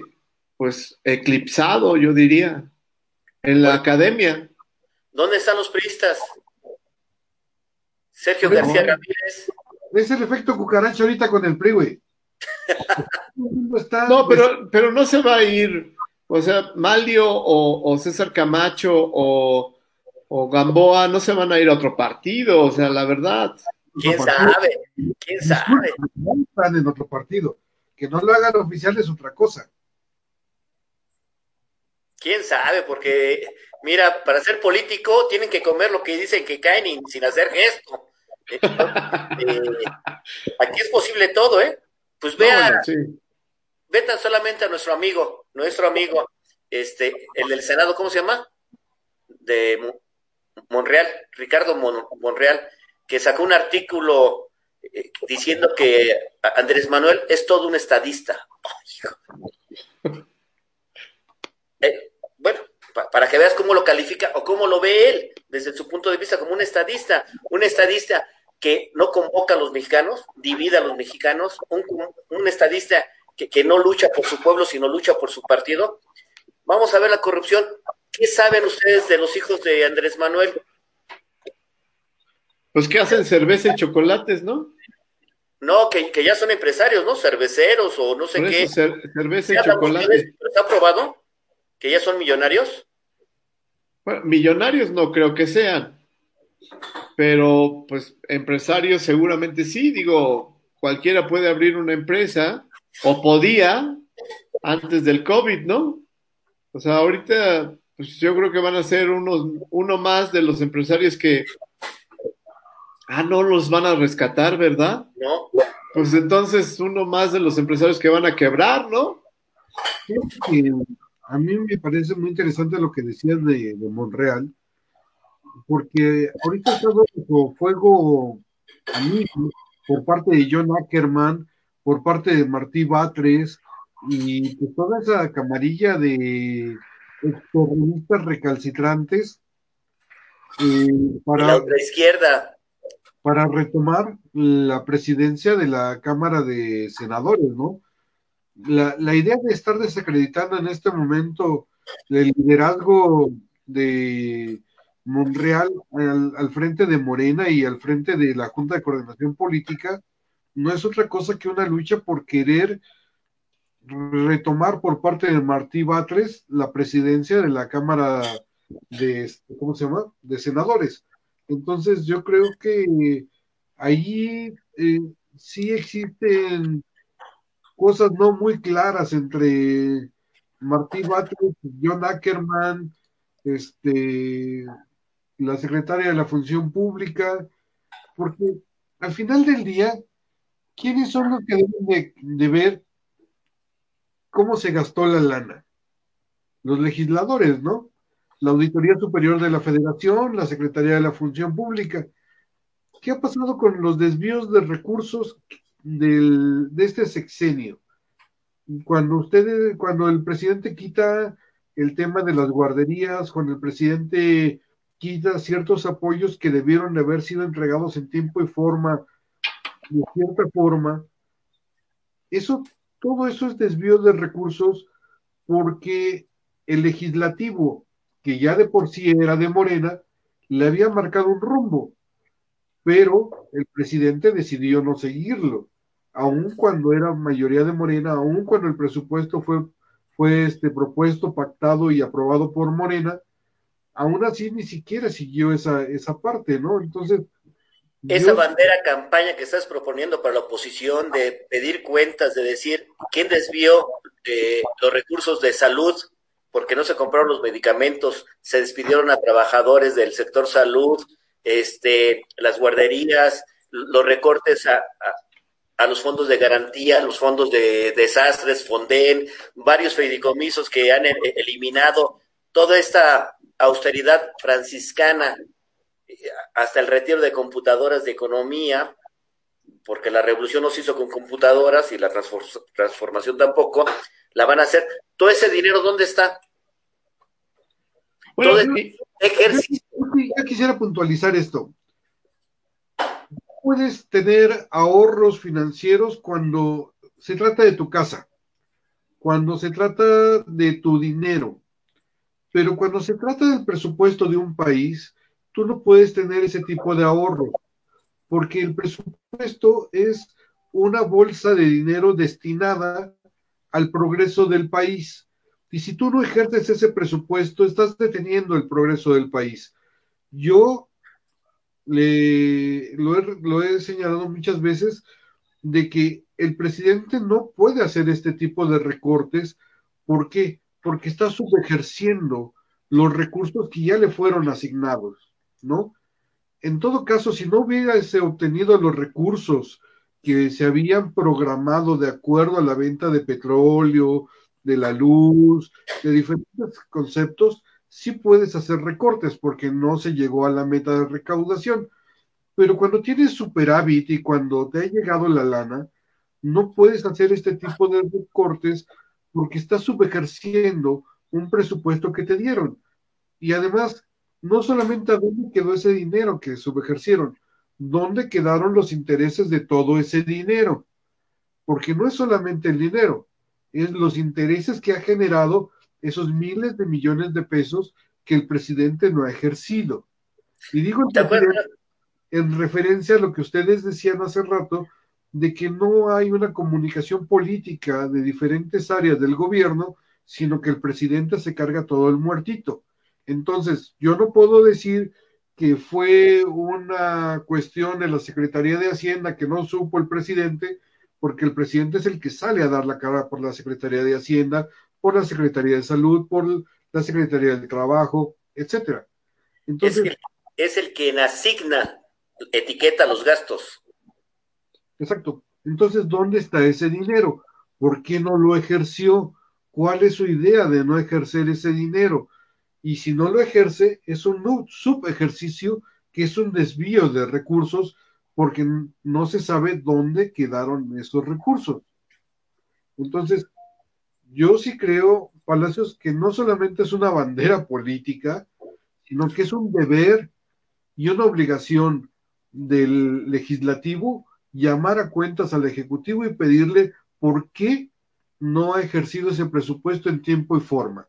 pues, eclipsado, yo diría, en la academia. ¿Dónde están los priistas? Sergio García Ramírez. Es el efecto cucaracha ahorita con el PRI, güey. no, pero, pero no se va a ir. O sea, Malio o, o César Camacho o, o, Gamboa no se van a ir a otro partido. O sea, la verdad. ¿Quién sabe? ¿Quién sabe? Están en otro partido. Que no lo hagan oficial es otra cosa. ¿Quién sabe? Porque, mira, para ser político tienen que comer lo que dicen que caen sin hacer gesto. Eh, aquí es posible todo, ¿eh? Pues vea, no, bueno, sí. ve tan solamente a nuestro amigo, nuestro amigo, este, el del Senado, ¿cómo se llama? De Monreal, Ricardo Mon Monreal, que sacó un artículo eh, diciendo que Andrés Manuel es todo un estadista. Eh, bueno, pa para que veas cómo lo califica o cómo lo ve él desde su punto de vista como un estadista, un estadista que no convoca a los mexicanos, divide a los mexicanos, un, un estadista que, que, no lucha por su pueblo, sino lucha por su partido. Vamos a ver la corrupción. ¿Qué saben ustedes de los hijos de Andrés Manuel? Pues que hacen cerveza y chocolates, ¿no? No, que, que ya son empresarios, ¿no? Cerveceros o no sé por qué. Eso, cer cerveza y chocolate. ¿Está probado? ¿Que ya son millonarios? Bueno, millonarios no creo que sean pero pues empresarios seguramente sí, digo, cualquiera puede abrir una empresa o podía antes del COVID, ¿no? O sea, ahorita pues yo creo que van a ser unos, uno más de los empresarios que, ah, no los van a rescatar, ¿verdad? No. Pues entonces uno más de los empresarios que van a quebrar, ¿no? Sí, a mí me parece muy interesante lo que decías de, de Monreal, porque ahorita está bajo fuego amigo por parte de John Ackerman, por parte de Martí Batres y pues toda esa camarilla de extremistas recalcitrantes eh, para la izquierda para retomar la presidencia de la Cámara de Senadores, ¿no? La, la idea de estar desacreditando en este momento el liderazgo de Monreal al, al, frente de Morena y al frente de la Junta de Coordinación Política no es otra cosa que una lucha por querer retomar por parte de Martí Batres la presidencia de la Cámara de, ¿cómo se llama?, de senadores. Entonces yo creo que ahí eh, sí existen cosas no muy claras entre Martí Batres, John Ackerman, este, la secretaria de la Función Pública, porque al final del día, ¿quiénes son los que deben de, de ver cómo se gastó la lana? Los legisladores, ¿no? La Auditoría Superior de la Federación, la Secretaría de la Función Pública. ¿Qué ha pasado con los desvíos de recursos de este sexenio? Cuando ustedes, cuando el presidente quita el tema de las guarderías, cuando el presidente quita ciertos apoyos que debieron de haber sido entregados en tiempo y forma, de cierta forma, eso todo eso es desvío de recursos porque el legislativo, que ya de por sí era de Morena, le había marcado un rumbo, pero el presidente decidió no seguirlo, aun cuando era mayoría de Morena, aun cuando el presupuesto fue, fue este, propuesto, pactado y aprobado por Morena, aún así ni siquiera siguió esa, esa parte, ¿no? Entonces, esa bandera campaña que estás proponiendo para la oposición de pedir cuentas, de decir quién desvió eh, los recursos de salud porque no se compraron los medicamentos, se despidieron a trabajadores del sector salud, este, las guarderías, los recortes a, a, los fondos de garantía, los fondos de desastres, Fonden, varios fideicomisos que han eliminado toda esta austeridad franciscana hasta el retiro de computadoras de economía, porque la revolución no se hizo con computadoras y la transformación tampoco, la van a hacer. Todo ese dinero, ¿dónde está? Bueno, yo, quisiera puntualizar esto. Puedes tener ahorros financieros cuando se trata de tu casa, cuando se trata de tu dinero, pero cuando se trata del presupuesto de un país, tú no puedes tener ese tipo de ahorro, porque el presupuesto es una bolsa de dinero destinada al progreso del país. Y si tú no ejerces ese presupuesto, estás deteniendo el progreso del país. Yo le, lo, he, lo he señalado muchas veces de que el presidente no puede hacer este tipo de recortes. ¿Por qué? Porque está subejerciendo los recursos que ya le fueron asignados. ¿No? En todo caso, si no hubiese obtenido los recursos que se habían programado de acuerdo a la venta de petróleo, de la luz, de diferentes conceptos, sí puedes hacer recortes porque no se llegó a la meta de recaudación. Pero cuando tienes superávit y cuando te ha llegado la lana, no puedes hacer este tipo de recortes porque estás subejerciendo un presupuesto que te dieron. Y además, no solamente a dónde quedó ese dinero que subejercieron, dónde quedaron los intereses de todo ese dinero. Porque no es solamente el dinero, es los intereses que ha generado esos miles de millones de pesos que el presidente no ha ejercido. Y digo en referencia a lo que ustedes decían hace rato, de que no hay una comunicación política de diferentes áreas del gobierno, sino que el presidente se carga todo el muertito. Entonces, yo no puedo decir que fue una cuestión de la Secretaría de Hacienda que no supo el presidente, porque el presidente es el que sale a dar la cara por la Secretaría de Hacienda, por la Secretaría de Salud, por la Secretaría del Trabajo, etcétera. Entonces, es, es el que asigna, etiqueta los gastos. Exacto. Entonces, ¿dónde está ese dinero? ¿Por qué no lo ejerció? ¿Cuál es su idea de no ejercer ese dinero? Y si no lo ejerce, es un subejercicio que es un desvío de recursos porque no se sabe dónde quedaron esos recursos. Entonces, yo sí creo, Palacios, que no solamente es una bandera política, sino que es un deber y una obligación del legislativo llamar a cuentas al ejecutivo y pedirle por qué no ha ejercido ese presupuesto en tiempo y forma.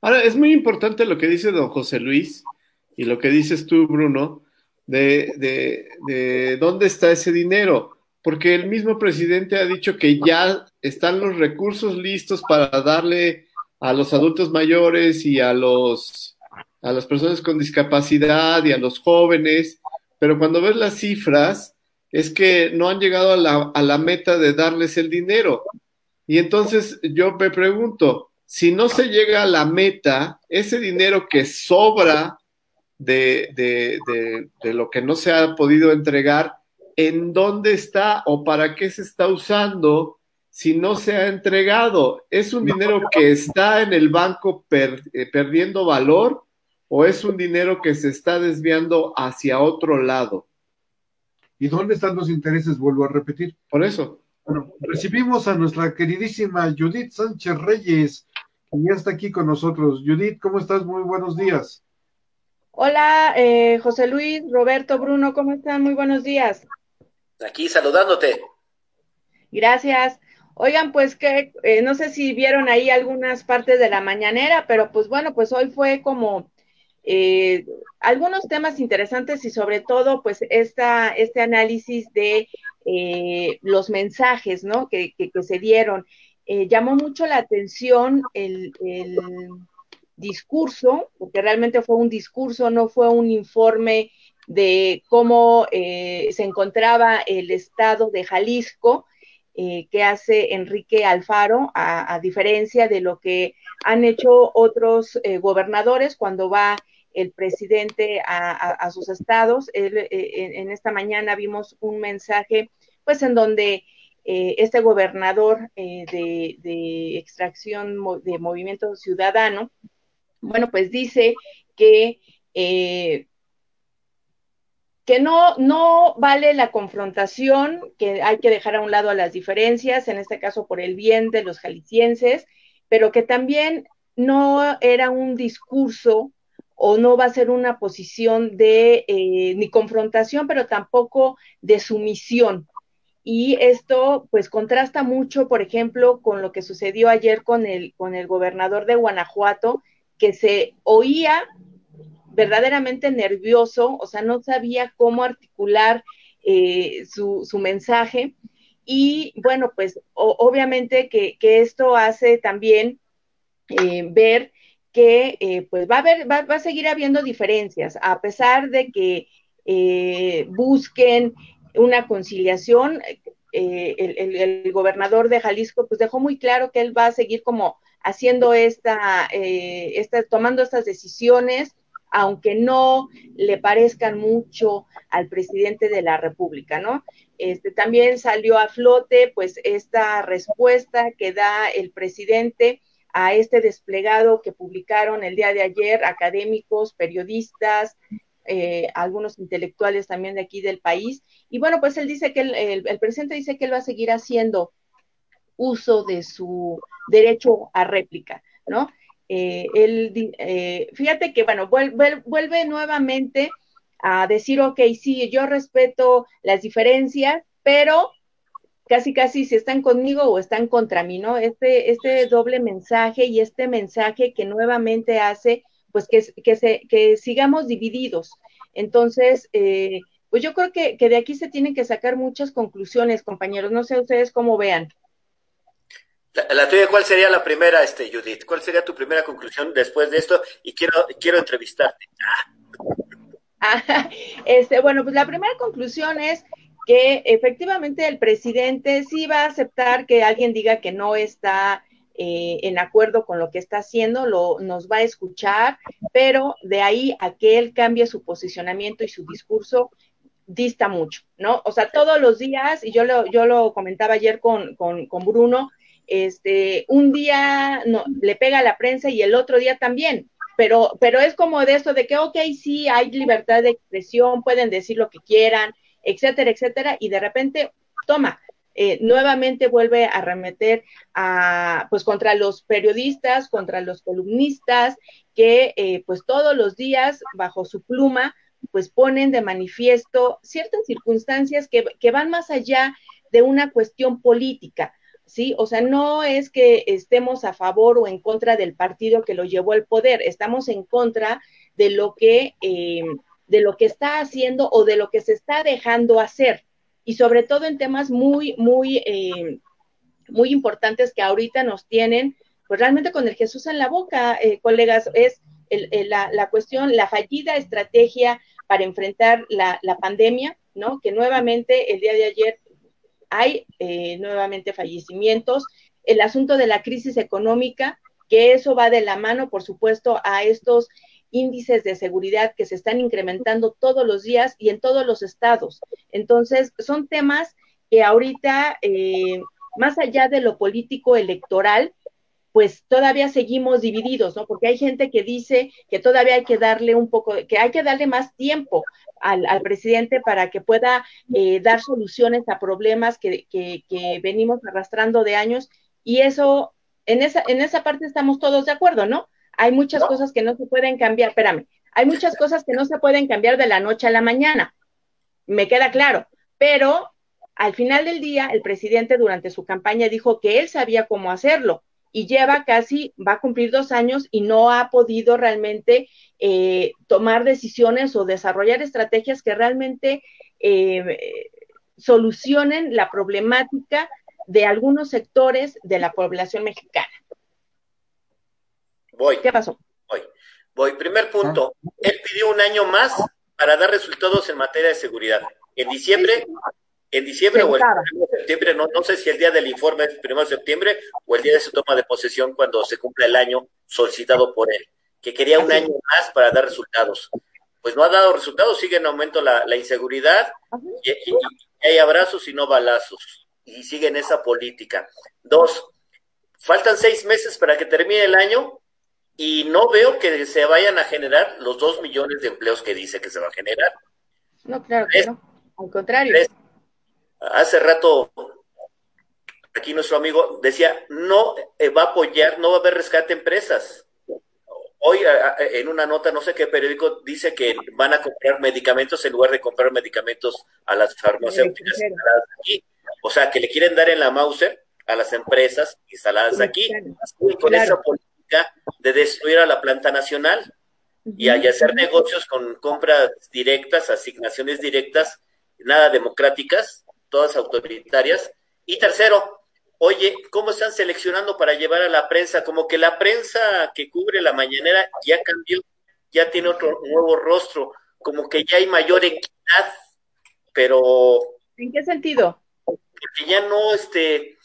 Ahora, es muy importante lo que dice don José Luis y lo que dices tú, Bruno, de, de, de dónde está ese dinero, porque el mismo presidente ha dicho que ya están los recursos listos para darle a los adultos mayores y a los a las personas con discapacidad y a los jóvenes, pero cuando ves las cifras es que no han llegado a la, a la meta de darles el dinero. Y entonces yo me pregunto, si no se llega a la meta, ese dinero que sobra de, de, lo que no se ha podido entregar, ¿en dónde está o para qué se está usando si no se ha entregado? ¿Es un dinero que está en el banco eh, perdiendo valor o es un dinero que se está desviando hacia otro lado? ¿Y dónde están los intereses? Vuelvo a repetir. Por eso. Bueno, recibimos a nuestra queridísima Judith Sánchez Reyes, que ya está aquí con nosotros. Judith, ¿cómo estás? Muy buenos días. Hola, eh, José Luis, Roberto, Bruno, ¿cómo están? Muy buenos días. Aquí saludándote. Gracias. Oigan, pues que eh, no sé si vieron ahí algunas partes de la mañanera, pero pues bueno, pues hoy fue como eh, algunos temas interesantes y sobre todo pues esta, este análisis de eh, los mensajes, ¿no? Que, que, se dieron. Llamó mucho la atención el, discurso, porque realmente fue un discurso, no fue un informe de cómo se encontraba el estado de Jalisco, eh, que hace Enrique Alfaro, a, diferencia de lo que han hecho otros eh, gobernadores cuando va el presidente a, sus estados. Eh, en, esta mañana vimos un mensaje, pues en donde este gobernador de, de, extracción de movimiento ciudadano, bueno, pues dice que que no, no vale la confrontación, que hay que dejar a un lado a las diferencias, en este caso por el bien de los jaliscienses, pero que también no era un discurso o no va a ser una posición de eh, ni confrontación, pero tampoco de sumisión. Y esto pues contrasta mucho, por ejemplo, con lo que sucedió ayer con el, con el gobernador de Guanajuato, que se oía verdaderamente nervioso, o sea, no sabía cómo articular eh, su, su, mensaje. Y bueno, pues obviamente que, que, esto hace también eh, ver que eh, pues va a, haber, va, va, a seguir habiendo diferencias, a pesar de que busquen una conciliación. El, el, el, gobernador de Jalisco pues dejó muy claro que él va a seguir como haciendo esta, esta tomando estas decisiones aunque no le parezcan mucho al presidente de la República, ¿no? Este, también salió a flote, pues, esta respuesta que da el presidente a este desplegado que publicaron el día de ayer académicos, periodistas, eh, algunos intelectuales también de aquí del país. Y bueno, pues él dice que el presidente dice que él va a seguir haciendo uso de su derecho a réplica, ¿no? eh, él, eh, fíjate que, bueno, vuelve, vuelve nuevamente a decir, ok, sí, yo respeto las diferencias, pero casi, casi si están conmigo o están contra mí, ¿no? Este, este doble mensaje y este mensaje que nuevamente hace, pues que, que, se, que sigamos divididos. Entonces, eh, pues yo creo que, que de aquí se tienen que sacar muchas conclusiones, compañeros. No sé ustedes cómo vean. La, tuya, ¿cuál sería la primera, este, Judith? ¿Cuál sería tu primera conclusión después de esto? Y quiero, quiero entrevistarte. Ah, este, bueno, pues la primera conclusión es que efectivamente el presidente sí va a aceptar que alguien diga que no está eh, en acuerdo con lo que está haciendo, lo, nos va a escuchar, pero de ahí a que él cambie su posicionamiento y su discurso, dista mucho, ¿no? O sea, todos los días, y yo lo, yo lo comentaba ayer con, con, con Bruno, este, un día no, le pega a la prensa y el otro día también. Pero, pero es como de esto de que, ok, sí, hay libertad de expresión, pueden decir lo que quieran, etcétera, etcétera, y de repente, toma, eh, nuevamente vuelve a remeter a, pues contra los periodistas, contra los columnistas, que eh, pues todos los días bajo su pluma, pues ponen de manifiesto ciertas circunstancias que, que van más allá de una cuestión política. ¿sí? O sea, no es que estemos a favor o en contra del partido que lo llevó al poder, estamos en contra de lo que, eh, de lo que está haciendo o de lo que se está dejando hacer, y sobre todo en temas muy, muy, eh, muy importantes que ahorita nos tienen, pues realmente con el Jesús en la boca, eh, colegas, es la, la, cuestión, la fallida estrategia para enfrentar la, la pandemia, ¿no? Que nuevamente el día de ayer hay eh, nuevamente fallecimientos, el asunto de la crisis económica, que eso va de la mano, por supuesto, a estos índices de seguridad que se están incrementando todos los días y en todos los estados. Entonces, son temas que ahorita, eh, más allá de lo político electoral, pues todavía seguimos divididos, ¿no? Porque hay gente que dice que todavía hay que darle un poco, que hay que darle más tiempo al, presidente para que pueda eh, dar soluciones a problemas que, que, que, venimos arrastrando de años y eso, en esa, en esa parte estamos todos de acuerdo, ¿no? Hay muchas cosas que no se pueden cambiar, espérame, hay muchas cosas que no se pueden cambiar de la noche a la mañana, me queda claro, pero Al final del día, el presidente durante su campaña dijo que él sabía cómo hacerlo y lleva casi, va a cumplir dos años y no ha podido realmente eh, tomar decisiones o desarrollar estrategias que realmente eh, solucionen la problemática de algunos sectores de la población mexicana. Voy. ¿Qué pasó? Voy. Voy. Primer punto. Él pidió un año más para dar resultados en materia de seguridad. En diciembre, en diciembre o el 1 de septiembre, no, no sé si el día del informe es el 1 de septiembre o el día de su toma de posesión cuando se cumpla el año solicitado por él, que quería un año más para dar resultados. Pues no ha dado resultados, sigue en aumento la, la inseguridad y, hay abrazos y no balazos. Y sigue en esa política. Dos, faltan seis meses para que termine el año y no veo que se vayan a generar los dos millones de empleos que dice que se va a generar. No, claro que no. Al contrario. hace rato, aquí nuestro amigo decía, no eh, va a apoyar, no va a haber rescate empresas. Hoy en una nota, no sé qué periódico, dice que van a comprar medicamentos en lugar de comprar medicamentos a las farmacéuticas instaladas aquí. O sea, que le quieren dar en la Mauser a las empresas instaladas aquí. con esa política de destruir a la planta nacional y hacer negocios con compras directas, asignaciones directas, nada democráticas, todas autoritarias. Y tercero, oye, ¿cómo están seleccionando para llevar a la prensa? Como que la prensa que cubre la mañanera ya cambió, ya tiene otro nuevo rostro, como que ya hay mayor equidad, pero... ¿En qué sentido? Porque ya no, este,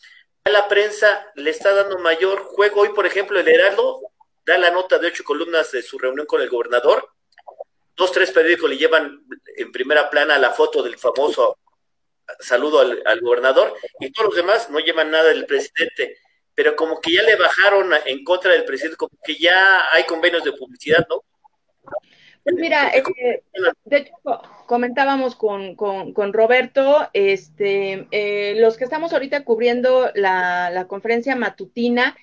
la prensa le está dando mayor juego. Hoy, por ejemplo, el Heraldo da la nota de ocho columnas de su reunión con el gobernador. Dos, tres periódicos le llevan en primera plana la foto del famoso saludo al, gobernador y todos los demás no llevan nada del presidente. Pero como que ya le bajaron en contra del presidente, como que ya hay convenios de publicidad, ¿no? Pues mira, eh, de hecho, comentábamos con, con, Roberto, este, eh, los que estamos ahorita cubriendo la, la, conferencia matutina,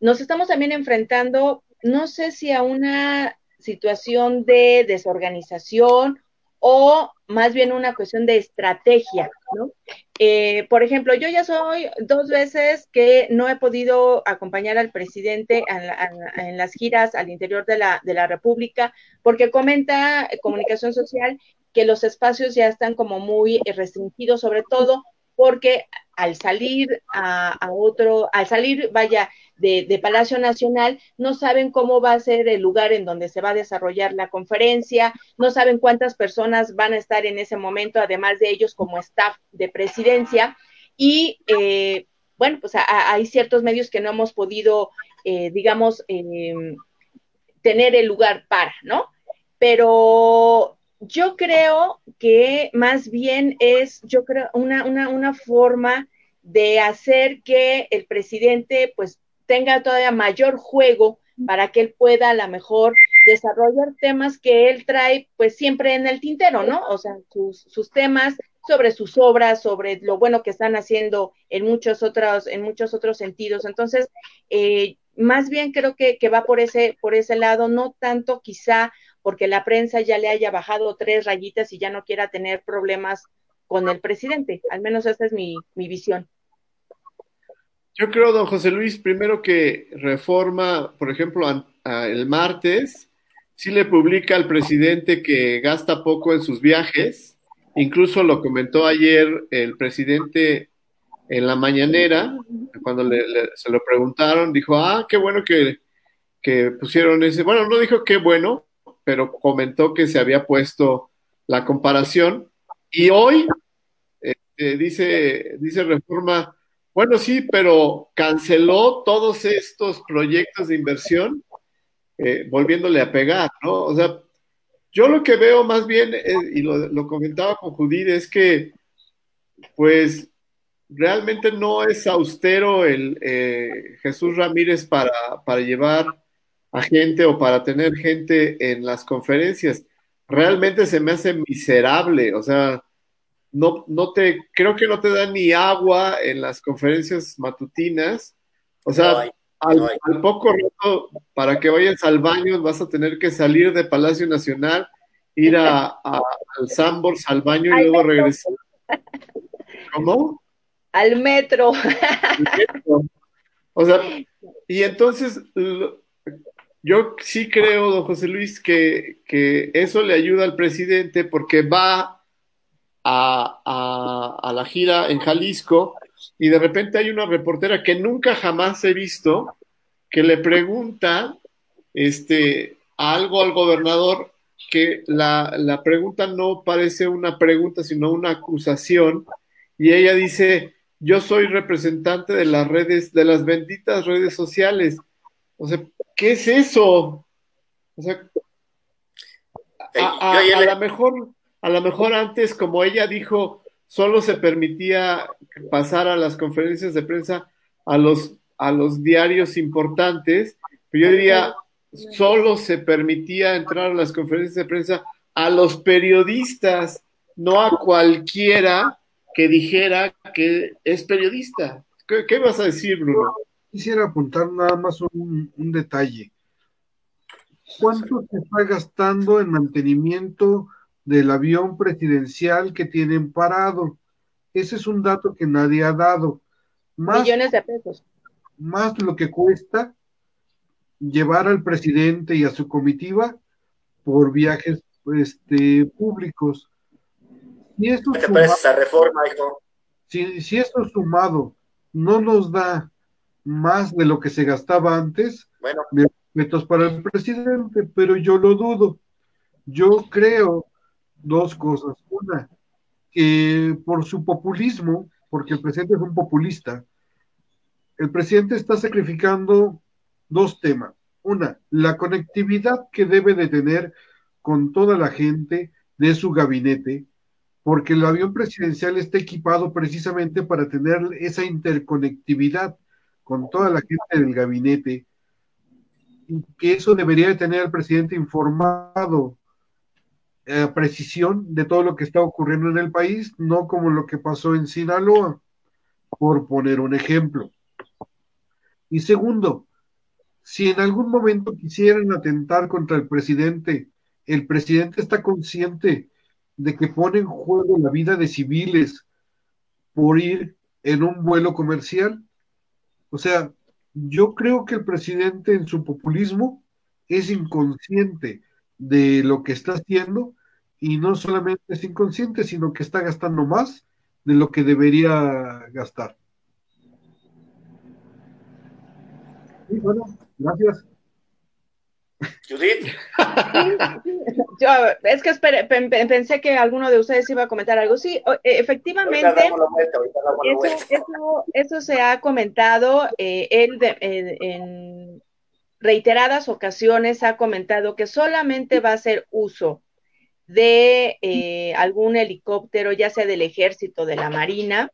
nos estamos también enfrentando, no sé si a una situación de desorganización o más bien una cuestión de estrategia, ¿no? Eh, por ejemplo, yo ya soy dos veces que no he podido acompañar al presidente en, las giras al interior de la, de la República, porque comenta Comunicación Social que los espacios ya están como muy restringidos, sobre todo porque al salir a, otro, al salir, vaya, de, Palacio Nacional, no saben cómo va a ser el lugar en donde se va a desarrollar la conferencia, no saben cuántas personas van a estar en ese momento, además de ellos como staff de presidencia. Y eh, bueno, pues hay ciertos medios que no hemos podido, eh, digamos, em, tener el lugar para, ¿no? Pero yo creo que más bien es, yo creo, una, una, una forma de hacer que el presidente pues tenga todavía mayor juego para que él pueda a lo mejor desarrollar temas que él trae pues siempre en el tintero, ¿no? O sea, sus, sus temas sobre sus obras, sobre lo bueno que están haciendo en muchos otros, en muchos otros sentidos. Entonces, eh, más bien creo que, que va por ese, por ese lado, no tanto quizá porque la prensa ya le haya bajado tres rayitas y ya no quiera tener problemas con el presidente. Al menos esa es mi, visión. Yo creo, don José Luis, primero que reforma, por ejemplo, el martes, sí le publica al presidente que gasta poco en sus viajes. Incluso lo comentó ayer el presidente en la mañanera, cuando se lo preguntaron, dijo, ah, qué bueno que, que pusieron ese, bueno, no dijo qué bueno, pero comentó que se había puesto la comparación. Y hoy este, dice, dice Reforma, bueno, sí, pero canceló todos estos proyectos de inversión, eh, volviéndole a pegar, ¿no? O sea, yo lo que veo más bien, eh, y lo, comentaba con Judith, es que, pues, realmente no es austero el eh, Jesús Ramírez para, para llevar a gente o para tener gente en las conferencias. Realmente se me hace miserable, o sea, no, no te, creo que no te dan ni agua en las conferencias matutinas. O sea, al, poco rato, para que vayas al baño, vas a tener que salir de Palacio Nacional, ir a, al Sambors al baño y luego regresar. ¿Cómo? Al metro. O sea, y entonces yo sí creo, don José Luis, que, que eso le ayuda al presidente porque va a, a, la gira en Jalisco y de repente hay una reportera que nunca jamás he visto que le pregunta este, algo al gobernador que la, la pregunta no parece una pregunta, sino una acusación, y ella dice, yo soy representante de las redes, de las benditas redes sociales. O sea, ¿qué es eso? O sea, a, a, lo mejor, a lo mejor antes, como ella dijo, solo se permitía pasar a las conferencias de prensa a los, a los diarios importantes, pero yo diría, solo se permitía entrar a las conferencias de prensa a los periodistas, no a cualquiera que dijera que es periodista. ¿Qué, vas a decir, Bruno? Quisiera apuntar nada más un, un detalle. ¿Cuánto se está gastando en mantenimiento del avión presidencial que tienen parado? Ese es un dato que nadie ha dado. Más, Millones de pesos. Más lo que cuesta llevar al presidente y a su comitiva por viajes este, públicos. Si esto ¿Qué te parece esa reforma, hijo? Si, si esto sumado no nos da más de lo que se gastaba antes, bueno. respetos para el presidente, pero yo lo dudo. Yo creo dos cosas. Una, que por su populismo, porque el presidente es un populista, el presidente está sacrificando dos temas. Una, la conectividad que debe de tener con toda la gente de su gabinete, porque el avión presidencial está equipado precisamente para tener esa interconectividad con toda la gente del gabinete, y que eso debería de tener al presidente informado a precisión de todo lo que está ocurriendo en el país, no como lo que pasó en Sinaloa, por poner un ejemplo. Y segundo, si en algún momento quisieran atentar contra el presidente, el presidente está consciente de que pone en juego la vida de civiles por ir en un vuelo comercial. O sea, yo creo que el presidente en su populismo es inconsciente de lo que está haciendo y no solamente es inconsciente, sino que está gastando más de lo que debería gastar. Y bueno, Gracias. Judith. Yo, es que pensé que alguno de ustedes iba a comentar algo. Sí, e, efectivamente, eso, eso, se ha comentado. Eh, él en reiteradas ocasiones ha comentado que solamente va a hacer uso de eh, algún helicóptero, ya sea del ejército, de la marina,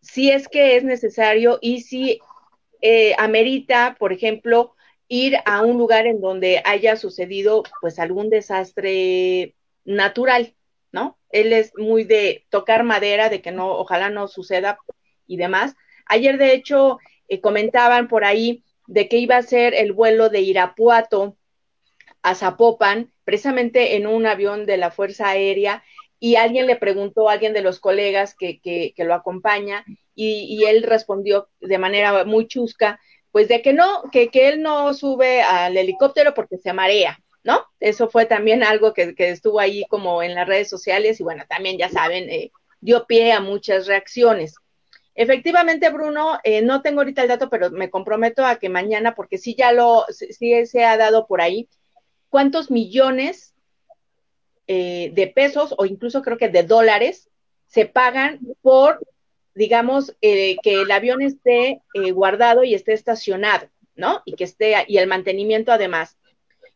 si es que es necesario y si eh, amerita, por ejemplo, ir a un lugar en donde haya sucedido pues algún desastre natural, ¿no? Él es muy de tocar madera, de que no, ojalá no suceda y demás. Ayer, de hecho, eh, comentaban por ahí de que iba a ser el vuelo de Irapuato a Zapopan, precisamente en un avión de la Fuerza Aérea, y alguien le preguntó, alguien de los colegas que, que, que lo acompaña, y, él respondió de manera muy chusca, pues de que no, que, que, él no sube al helicóptero porque se marea, ¿no? Eso fue también algo que, que estuvo ahí como en las redes sociales y bueno, también ya saben, eh, dio pie a muchas reacciones. Efectivamente, Bruno, eh, no tengo ahorita el dato, pero me comprometo a que mañana, porque sí ya lo, sí se ha dado por ahí, cuántos millones eh, de pesos o incluso creo que de dólares se pagan por digamos, eh, que el avión esté eh, guardado y esté estacionado, ¿no? Y que esté, y el mantenimiento además.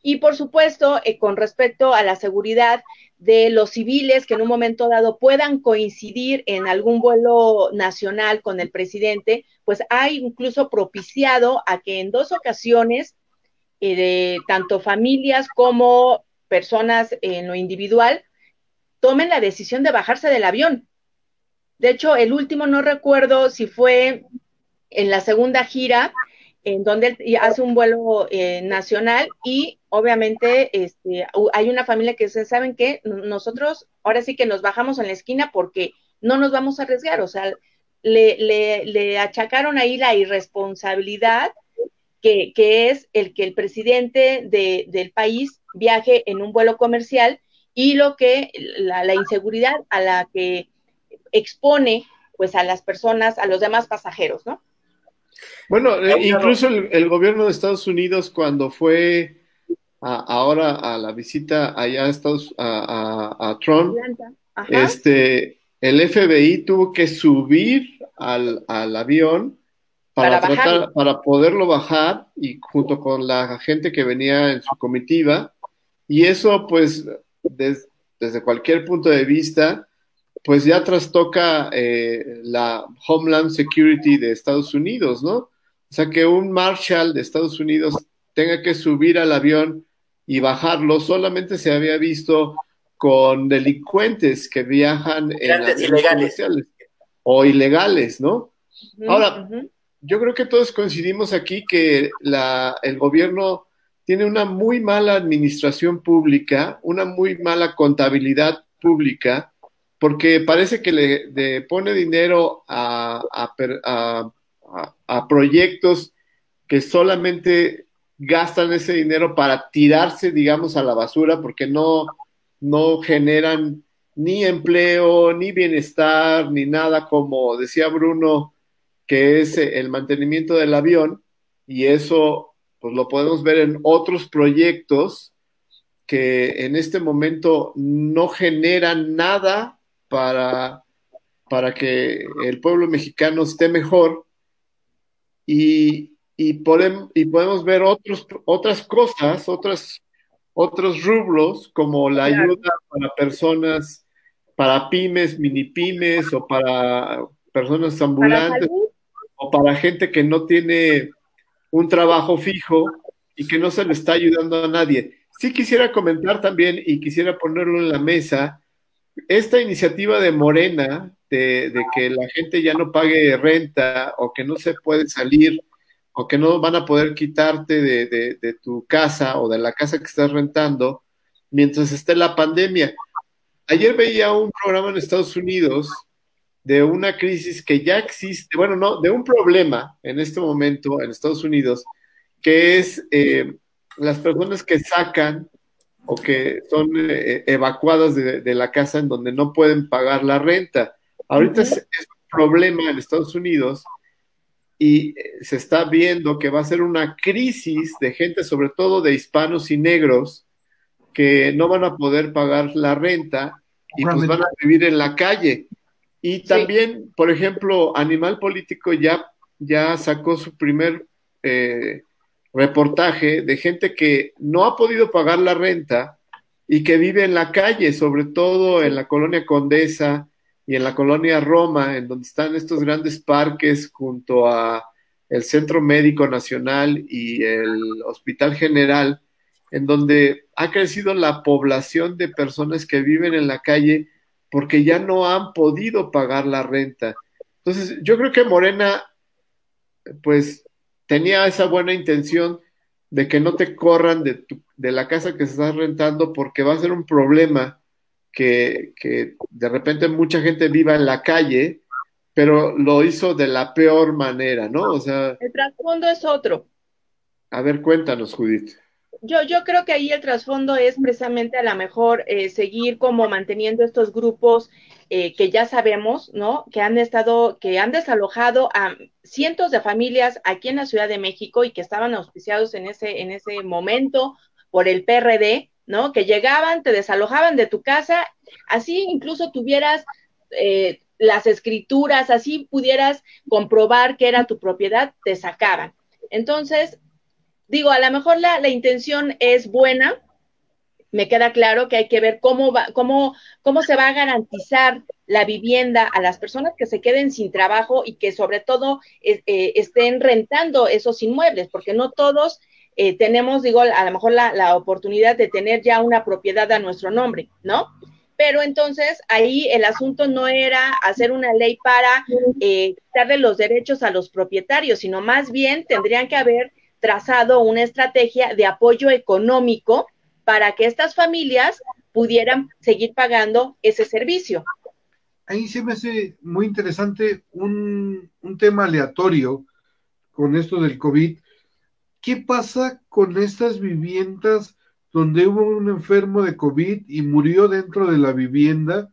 Y por supuesto, eh, con respecto a la seguridad de los civiles que en un momento dado puedan coincidir en algún vuelo nacional con el presidente, pues ha incluso propiciado a que en dos ocasiones, de tanto familias como personas en lo individual, tomen la decisión de bajarse del avión, de hecho, el último no recuerdo si fue en la segunda gira, en donde hace un vuelo eh, nacional y obviamente este, hay una familia que se saben que nosotros ahora sí que nos bajamos en la esquina porque no nos vamos a arriesgar, o sea, le, le, le achacaron ahí la irresponsabilidad que, que, es el que el presidente de, del país viaje en un vuelo comercial y lo que la, la, inseguridad a la que expone pues a las personas, a los demás pasajeros, ¿no? Bueno, incluso el, el gobierno de Estados Unidos cuando fue a, ahora a la visita allá a, Estados, a, a, a Trump, este, el FBI tuvo que subir al, al avión para, para, tratar, para poderlo bajar y junto con la gente que venía en su comitiva. Y eso, pues, des, desde cualquier punto de vista, pues ya trastoca eh, la Homeland Security de Estados Unidos, ¿no? O sea, que un Marshall de Estados Unidos tenga que subir al avión y bajarlo solamente se había visto con delincuentes que viajan en aviones ilegales. o ilegales, ¿no? Uh -huh, Ahora, uh -huh. yo creo que todos coincidimos aquí que la, el gobierno tiene una muy mala administración pública, una muy mala contabilidad pública, porque parece que le, pone dinero a, a, a, a, proyectos que solamente gastan ese dinero para tirarse, digamos, a la basura, porque no, no generan ni empleo, ni bienestar, ni nada como decía Bruno, que es el mantenimiento del avión, y eso pues lo podemos ver en otros proyectos que en este momento no generan nada para, para que el pueblo mexicano esté mejor y, y, podem, y podemos ver otros, otras cosas, otras, otros rubros como la ayuda para personas, para pymes, mini pymes o para personas ambulantes ¿Para o para gente que no tiene un trabajo fijo y que no se le está ayudando a nadie. Sí quisiera comentar también y quisiera ponerlo en la mesa esta iniciativa de Morena de, que la gente ya no pague renta o que no se puede salir o que no van a poder quitarte de tu casa o de la casa que estás rentando mientras esté la pandemia. Ayer veía un programa en Estados Unidos de una crisis que ya existe, bueno, no, de un problema en este momento en Estados Unidos, que es eh, las personas que sacan o que son eh, evacuadas de, de, la casa en donde no pueden pagar la renta. Ahorita es, es, un problema en Estados Unidos y eh, se está viendo que va a ser una crisis de gente, sobre todo de hispanos y negros, que no van a poder pagar la renta y pues van a vivir en la calle. Y también, sí. por ejemplo, Animal Político ya, ya sacó su primer eh, reportaje de gente que no ha podido pagar la renta y que vive en la calle, sobre todo en la colonia Condesa y en la colonia Roma, en donde están estos grandes parques junto a el Centro Médico Nacional y el Hospital General, en donde ha crecido la población de personas que viven en la calle porque ya no han podido pagar la renta. Entonces, yo creo que Morena, pues, tenía esa buena intención de que no te corran de, tu, de la casa que estás rentando porque va a ser un problema que, que de repente mucha gente viva en la calle, pero lo hizo de la peor manera, ¿no? O sea... El trasfondo es otro. A ver, cuéntanos, Judith yo, yo creo que ahí el trasfondo es precisamente a lo mejor eh, seguir como manteniendo estos grupos eh, que ya sabemos, ¿no? Que han estado, que han desalojado a cientos de familias aquí en la Ciudad de México y que estaban auspiciados en ese, en ese momento por el PRD, ¿no? Que llegaban, te desalojaban de tu casa, así incluso tuvieras eh, las escrituras, así pudieras comprobar que era tu propiedad, te sacaban. Entonces, digo, a lo mejor la, la, intención es buena, me queda claro que hay que ver cómo, va, cómo, cómo se va a garantizar la vivienda a las personas que se queden sin trabajo y que sobre todo eh, estén rentando esos inmuebles, porque no todos eh, tenemos, digo, a lo mejor la, la, oportunidad de tener ya una propiedad a nuestro nombre, ¿no? Pero entonces ahí el asunto no era hacer una ley para eh, darle los derechos a los propietarios, sino más bien tendrían que haber trazado una estrategia de apoyo económico para que estas familias pudieran seguir pagando ese servicio. ahí se me hace muy interesante un, un tema aleatorio con esto del COVID. ¿Qué pasa con estas viviendas donde hubo un enfermo de COVID y murió dentro de la vivienda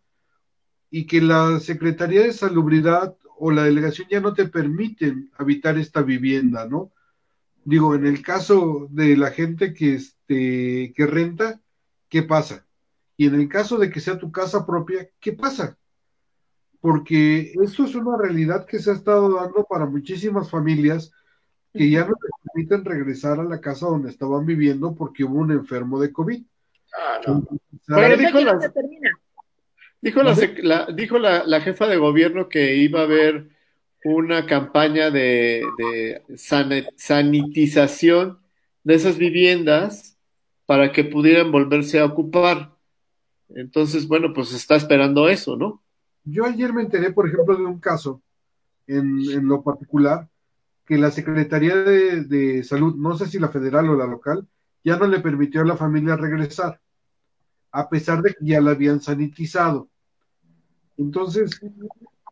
y que la Secretaría de Salubridad o la delegación ya no te permiten habitar esta vivienda, ¿no? Digo, en el caso de la gente que, este, que renta, ¿qué pasa? Y en el caso de que sea tu casa propia, ¿qué pasa? Porque esto es una realidad que se ha estado dando para muchísimas familias que ya no te permiten regresar a la casa donde estaban viviendo porque hubo un enfermo de COVID. Ah, no. Pero dijo, la, dijo, la, dijo la, la, jefa de gobierno que iba a haber una campaña de, de sanitización de esas viviendas para que pudieran volverse a ocupar. Entonces, bueno, pues está esperando eso, ¿no? Yo ayer me enteré, por ejemplo, de un caso en, en lo particular que la Secretaría de, de, Salud, no sé si la federal o la local, ya no le permitió a la familia regresar, a pesar de que ya la habían sanitizado. Entonces,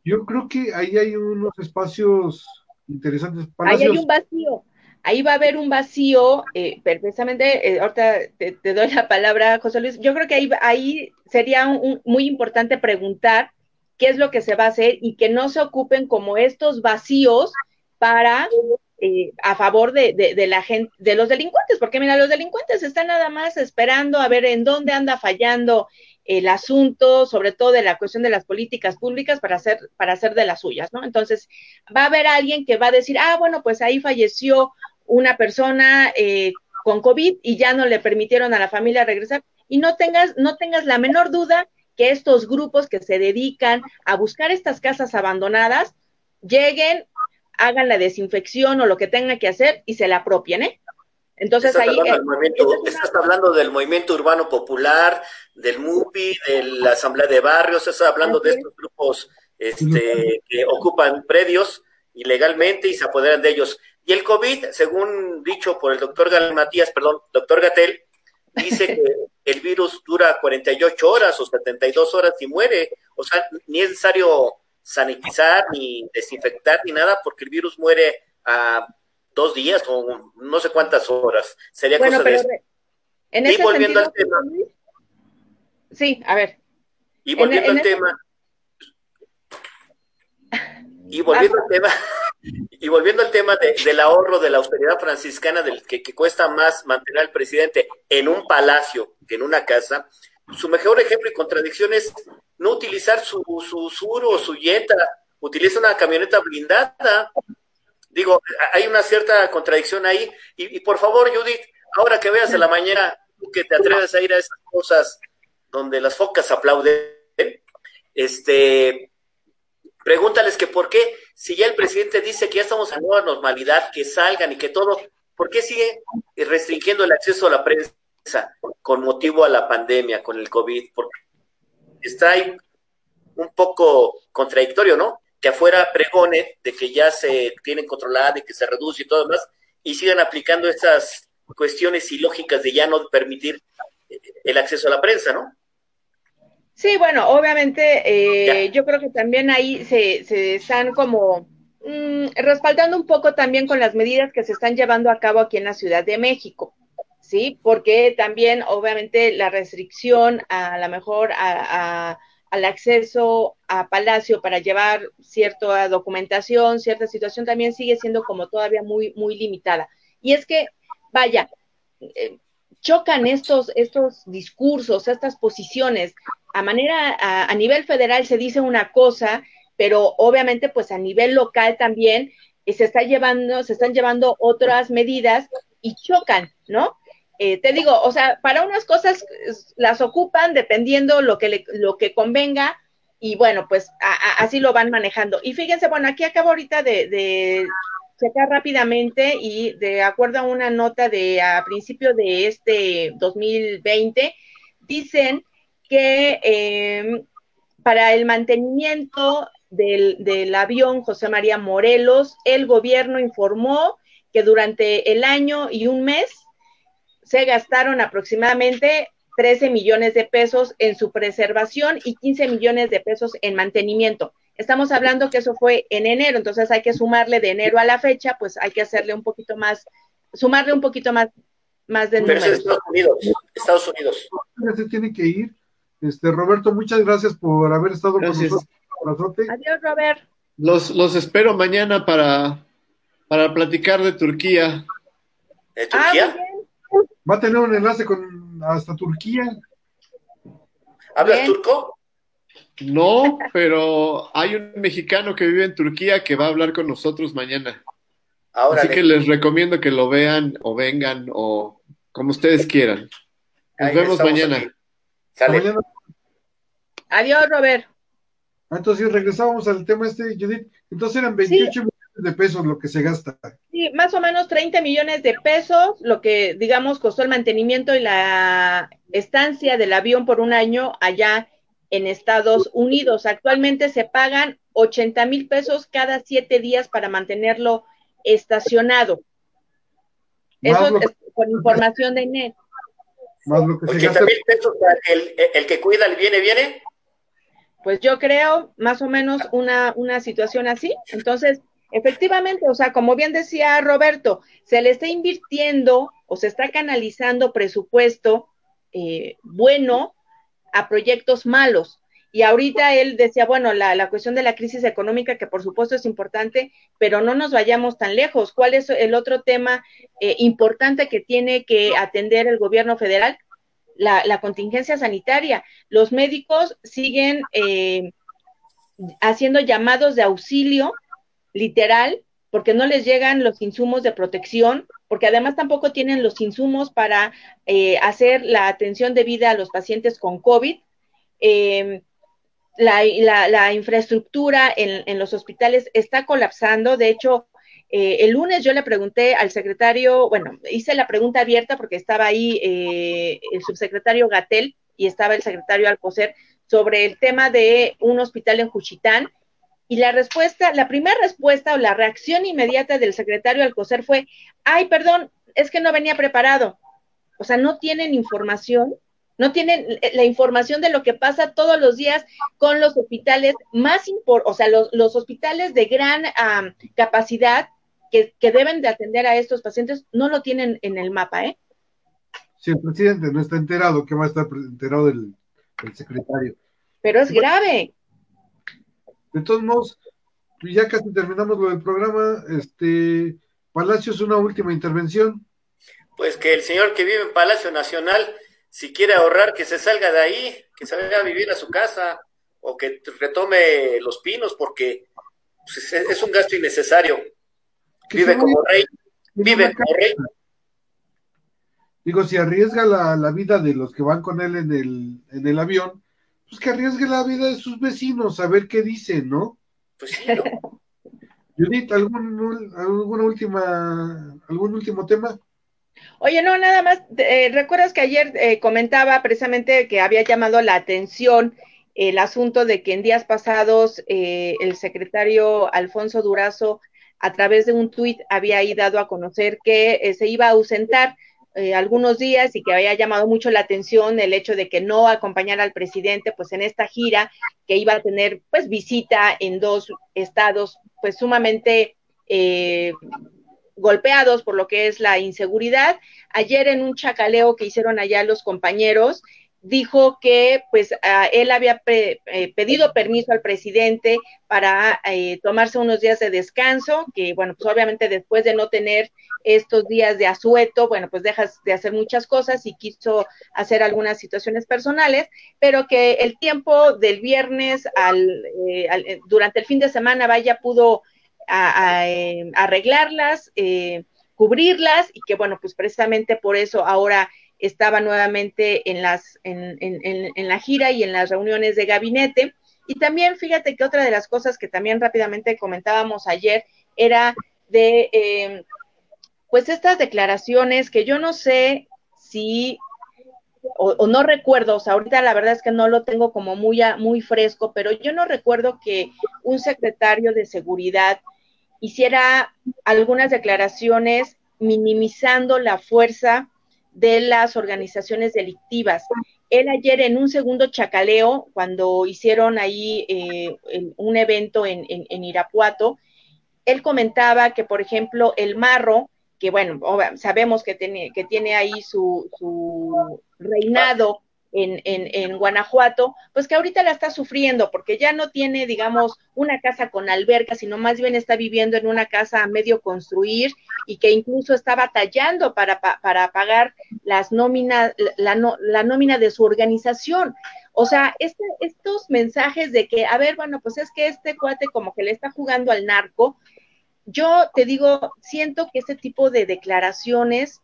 yo creo que ahí hay unos espacios interesantes. Ahí hay un vacío. Ahí va a haber un vacío, eh, precisamente, eh, ahorita te, te, doy la palabra, José Luis. Yo creo que ahí, ahí sería un, muy importante preguntar qué es lo que se va a hacer y que no se ocupen como estos vacíos para eh, a favor de, de, de, la gente, de los delincuentes, porque mira, los delincuentes están nada más esperando a ver en dónde anda fallando el asunto, sobre todo de la cuestión de las políticas públicas para hacer, para hacer de las suyas, ¿no? Entonces, va a haber alguien que va a decir, ah, bueno, pues ahí falleció una persona eh, con COVID y ya no le permitieron a la familia regresar. Y no tengas, no tengas la menor duda que estos grupos que se dedican a buscar estas casas abandonadas lleguen, hagan la desinfección o lo que tengan que hacer y se la apropien, ¿eh? Entonces estás ahí. Hablando estás hablando del movimiento urbano popular, del MUPI, de la Asamblea de Barrios, estás hablando de estos grupos este, que ocupan predios ilegalmente y se apoderan de ellos. Y el COVID, según dicho por el doctor Gal Matías, perdón, doctor Gatel, dice que el virus dura 48 horas o 72 horas y muere. O sea, ni es necesario sanitizar, ni desinfectar, ni nada, porque el virus muere a dos días o no sé cuántas horas. Sería bueno, cosa pero de en y ese volviendo sentido, al tema. Sí, a ver. Y volviendo en al ese- tema. Y volviendo al tema. Y volviendo al tema de- del ahorro de la austeridad franciscana, del que, que cuesta más mantener al presidente en un palacio que en una casa, su mejor ejemplo y contradicción es no utilizar su, su sur o su yeta, utiliza una camioneta blindada. Digo, hay una cierta contradicción ahí. Y, por favor, Judith, ahora que veas a la mañana, que te atreves a ir a esas cosas donde las focas aplauden, este, pregúntales que por qué, si ya el presidente dice que ya estamos en nueva normalidad, que salgan y que todo, ¿por qué sigue restringiendo el acceso a la prensa con motivo a la pandemia, con el COVID? Porque está ahí un poco contradictorio, ¿no? Que afuera pregone de que ya se tienen controlada, de que se reduce y todo demás, y sigan aplicando esas cuestiones ilógicas de ya no permitir el acceso a la prensa, ¿no? Sí, bueno, obviamente eh, yo creo que también ahí se, se están como mm, respaldando un poco también con las medidas que se están llevando a cabo aquí en la Ciudad de México, ¿sí? Porque también obviamente la restricción a lo mejor a, a, al acceso a Palacio para llevar cierta documentación, cierta situación también sigue siendo como todavía muy, muy limitada. Y es que, vaya, eh, chocan estos, estos discursos, estas posiciones. A manera, a, a, nivel federal se dice una cosa, pero obviamente pues a nivel local también eh, se está llevando, se están llevando otras medidas y chocan, ¿no? Eh, te digo, o sea, para unas cosas las ocupan dependiendo lo que, le, lo que convenga y bueno, pues a, así lo van manejando. Y fíjense, bueno, aquí acabo ahorita de, checar rápidamente y de acuerdo a una nota de a principio de este 2020, dicen que eh, para el mantenimiento del, del, avión José María Morelos, el gobierno informó que durante el año y un mes se gastaron aproximadamente 13 millones de pesos en su preservación y 15 millones de pesos en mantenimiento. Estamos hablando que eso fue en enero, entonces hay que sumarle de enero a la fecha, pues hay que hacerle un poquito más, sumarle un poquito más, más de Pero es Estados Unidos, Estados Unidos. Se tiene que ir. Este, Roberto, muchas gracias por haber estado Gracias. con nosotros. Adiós, Robert. Los, los espero mañana para, para platicar de Turquía. ¿De Ah, Turquía? muy bien. Va a tener un enlace con hasta Turquía. ¿Hablas Bien. turco? No, pero hay un mexicano que vive en Turquía que va a hablar con nosotros mañana. Ahora Así que les recomiendo que lo vean o vengan o como ustedes quieran. Nos Ahí vemos mañana. Mañana. Adiós, Robert. Ah, Entonces regresábamos al tema este, Judith. Entonces eran 28 millones de pesos lo que se gasta. Sí, más o menos 30 millones de pesos, lo que digamos costó el mantenimiento y la estancia del avión por un año allá en Estados Unidos. Actualmente se pagan 80 mil pesos cada siete días para mantenerlo estacionado. Más Eso es con información de NET. Más lo que se 80 gasta. mil pesos para el, el que cuida el viene, viene. Pues yo creo más o menos una, una situación así. Entonces, efectivamente, o sea, como bien decía Roberto, se le está invirtiendo o se está canalizando presupuesto eh, bueno a proyectos malos. Y ahorita él decía, bueno, la, la cuestión de la crisis económica, que por supuesto es importante, pero no nos vayamos tan lejos. ¿Cuál es el otro tema eh, importante que tiene que atender el gobierno federal? La, la contingencia sanitaria. Los médicos siguen eh, haciendo llamados de auxilio, literal, porque no les llegan los insumos de protección, porque además tampoco tienen los insumos para eh, hacer la atención debida a los pacientes con COVID. Eh, la, infraestructura en, en, los hospitales está colapsando. De hecho, eh, el lunes yo le pregunté al secretario, bueno, hice la pregunta abierta porque estaba ahí eh, el subsecretario Gatel y estaba el secretario Alcocer sobre el tema de un hospital en Juchitán. Y la respuesta, la primera respuesta o la reacción inmediata del secretario Alcocer fue, ay, perdón, es que no venía preparado. O sea, no tienen información no tienen la información de lo que pasa todos los días con los hospitales más importantes, o sea, los, los, hospitales de gran um, capacidad que, que, deben de atender a estos pacientes, no lo tienen en el mapa, ¿eh? Si el presidente no está enterado, ¿qué va a estar enterado el, el secretario? Pero es grave. De todos modos, ya casi terminamos lo del programa. Este, Palacios, una última intervención. Pues que el señor que vive en Palacio Nacional si quiere ahorrar, que se salga de ahí, que se vaya a vivir a su casa o que retome los pinos porque pues, es, es, un gasto innecesario. Vive como rey, vive como rey. Digo, si arriesga la, la, vida de los que van con él en el, en el avión, pues que arriesgue la vida de sus vecinos, a ver qué dicen, ¿no? Pues sí, ¿no? Judith, ¿algún, alguna última, algún último tema? Oye, no, nada más, eh, recuerdas que ayer eh, comentaba precisamente que había llamado la atención el asunto de que en días pasados eh, el secretario Alfonso Durazo, a través de un tuit, había ahí dado a conocer que eh, se iba a ausentar eh, algunos días y que había llamado mucho la atención el hecho de que no acompañara al presidente pues en esta gira que iba a tener pues visita en dos estados pues sumamente eh, golpeados por lo que es la inseguridad. Ayer en un chacaleo que hicieron allá los compañeros, dijo que pues uh, él había eh, pedido permiso al presidente para eh, tomarse unos días de descanso, que bueno, pues obviamente después de no tener estos días de asueto, bueno, pues dejas de hacer muchas cosas y quiso hacer algunas situaciones personales, pero que el tiempo del viernes al, eh, al durante el fin de semana vaya pudo a, a, eh, arreglarlas, eh, cubrirlas y que bueno, pues precisamente por eso ahora estaba nuevamente en las en, en, en, la gira y en las reuniones de gabinete. Y también fíjate que otra de las cosas que también rápidamente comentábamos ayer era de eh, pues estas declaraciones que yo no sé si o, o, no recuerdo, o sea, ahorita la verdad es que no lo tengo como muy, muy fresco, pero yo no recuerdo que un secretario de seguridad hiciera algunas declaraciones minimizando la fuerza de las organizaciones delictivas. Él ayer en un segundo chacaleo, cuando hicieron ahí eh, un evento en, Irapuato, él comentaba que, por ejemplo, el marro, que bueno, sabemos que tiene, que tiene ahí su, su reinado en, en, en, Guanajuato, pues que ahorita la está sufriendo porque ya no tiene, digamos, una casa con alberca, sino más bien está viviendo en una casa a medio construir y que incluso está batallando para, para pagar las nóminas, la, la nómina de su organización. O sea, este, estos mensajes de que, a ver, bueno, pues es que este cuate como que le está jugando al narco, yo te digo, siento que este tipo de declaraciones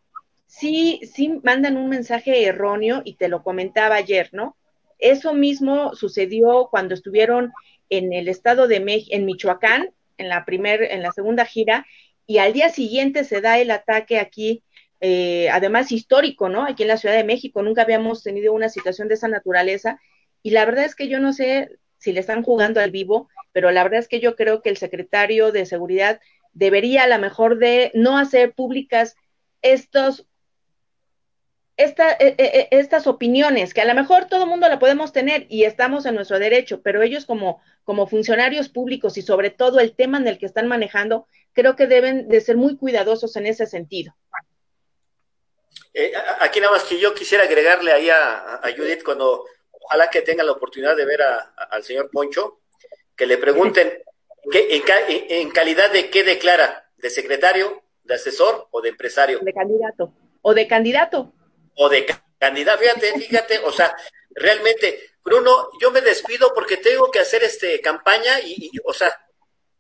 sí, sí mandan un mensaje erróneo y te lo comentaba ayer, ¿no? Eso mismo sucedió cuando estuvieron en el estado de México, en Michoacán, en la primer, en la segunda gira, y al día siguiente se da el ataque aquí, eh, además histórico, ¿no? Aquí en la Ciudad de México, nunca habíamos tenido una situación de esa naturaleza, y la verdad es que yo no sé si le están jugando al vivo, pero la verdad es que yo creo que el secretario de Seguridad debería a lo mejor de no hacer públicas estos esta, e, e, e, estas opiniones, que a lo mejor todo el mundo la podemos tener y estamos en nuestro derecho, pero ellos como, como funcionarios públicos y sobre todo el tema en el que están manejando, creo que deben de ser muy cuidadosos en ese sentido. Eh, aquí nada más que yo quisiera agregarle ahí a, Judith cuando ojalá que tenga la oportunidad de ver al señor Poncho, que le pregunten ¿qué, en, calidad de qué declara, de secretario, de asesor o de empresario. De candidato. O de candidato o de candidato. Fíjate, fíjate, o sea, realmente, Bruno, yo me despido porque tengo que hacer este campaña y, o sea,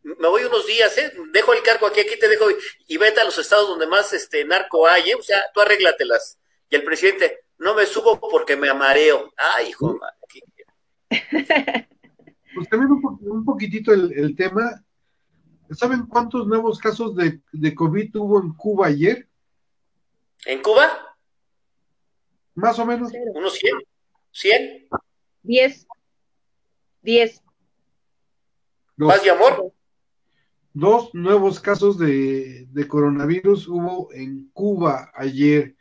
me voy unos días, ¿eh? Dejo el cargo aquí, aquí te dejo y, vete a los estados donde más este narco hay, ¿eh? O sea, tú arréglatelas. Y el presidente, no me subo porque me amareo. Ay, hijo, Pues también un, poquitito el, tema. ¿Saben cuántos nuevos casos de, de COVID hubo en Cuba ayer? ¿En Cuba? Más o menos. ¿Unos 100? ¿100? 10. 10. ¿Más de amor? Dos nuevos casos de, coronavirus hubo en Cuba ayer.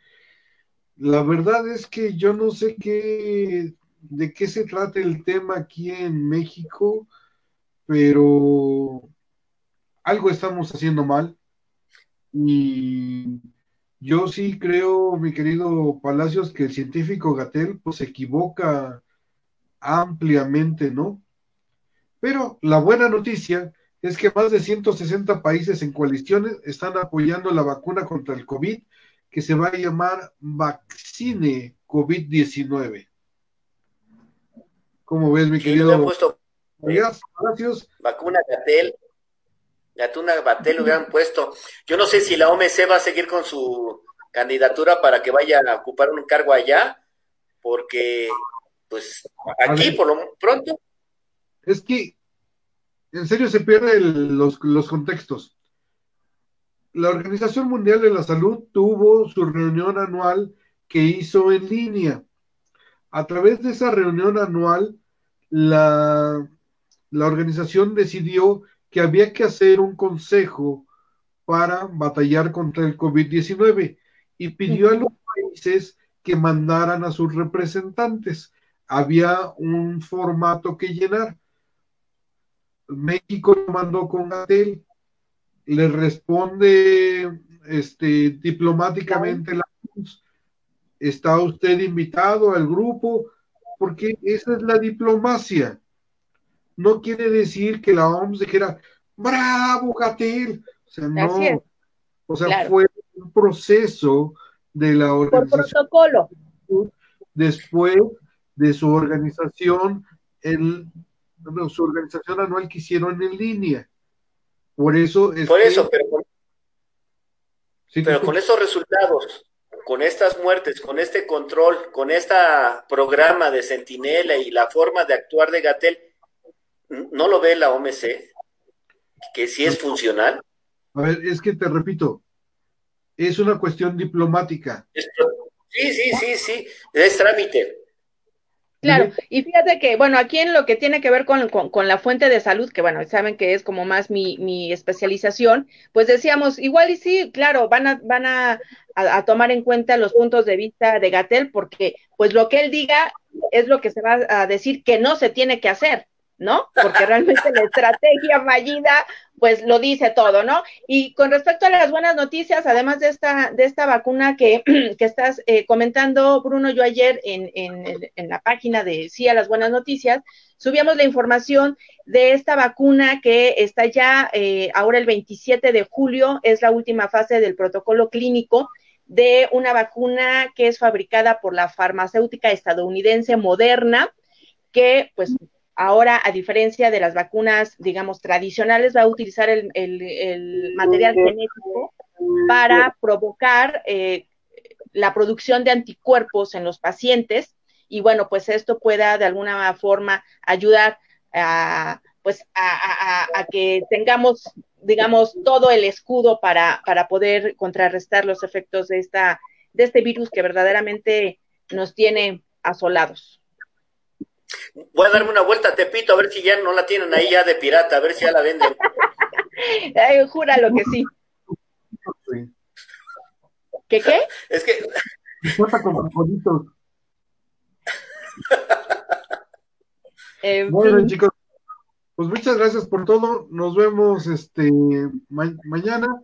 La verdad es que yo no sé qué, de qué se trata el tema aquí en México, pero algo estamos haciendo mal. Y yo sí creo, mi querido Palacios, que el científico Gatel pues se equivoca ampliamente, ¿no? Pero la buena noticia es que más de 160 países en coaliciones están apoyando la vacuna contra el COVID que se va a llamar Vaccine COVID-19. ¿Cómo ves, mi querido? Puesto, Palacios? Vacuna Gatel. Gatuna Batel hubieran puesto. Yo no sé si la OMC va a seguir con su candidatura para que vaya a ocupar un cargo allá, porque pues aquí por lo pronto. Es que en serio se pierden los, los contextos. La Organización Mundial de la Salud tuvo su reunión anual que hizo en línea. A través de esa reunión anual, la, la organización decidió que había que hacer un consejo para batallar contra el COVID-19 y pidió a los países que mandaran a sus representantes. Había un formato que llenar. México lo mandó con Gatel, le responde este, diplomáticamente la está usted invitado al grupo, porque esa es la diplomacia no quiere decir que la OMS dijera, bravo, Gatel. O sea, no. O sea, fue un proceso de la organización. Por protocolo. Después de su organización, el, su organización anual que hicieron en línea. Por eso es Por eso, pero, pero con esos resultados, con estas muertes, con este control, con este programa de Centinela y la forma de actuar de Gatel, ¿No lo ve la OMC? ¿Que sí es funcional? A ver, es que te repito, es una cuestión diplomática. Sí, sí, sí, sí, es trámite. Claro, y fíjate que, bueno, aquí en lo que tiene que ver con, con, la fuente de salud, que bueno, saben que es como más mi, mi especialización, pues decíamos, igual y sí, claro, van a, van a, a, tomar en cuenta los puntos de vista de Gatel, porque pues lo que él diga es lo que se va a decir que no se tiene que hacer, ¿no? Porque realmente la estrategia fallida, pues lo dice todo, ¿no? Y con respecto a las buenas noticias, además de esta, de esta vacuna que, que estás eh, comentando, Bruno, yo ayer en, en, en, la página de Sí a las Buenas Noticias, subíamos la información de esta vacuna que está ya eh, ahora el 27 de julio, es la última fase del protocolo clínico de una vacuna que es fabricada por la farmacéutica estadounidense Moderna, que pues ahora, a diferencia de las vacunas, digamos, tradicionales, va a utilizar el, material genético para provocar eh, la producción de anticuerpos en los pacientes y bueno, pues esto pueda de alguna forma ayudar a pues a, que tengamos, digamos, todo el escudo para, para poder contrarrestar los efectos de esta, de este virus que verdaderamente nos tiene asolados. Voy a darme una vuelta a Tepito a ver si ya no la tienen ahí ya de pirata, a ver si ya la venden. Ay, júralo que sí. ¿Qué qué? Es que. eh, bueno, chicos, pues muchas gracias por todo. Nos vemos este mañana.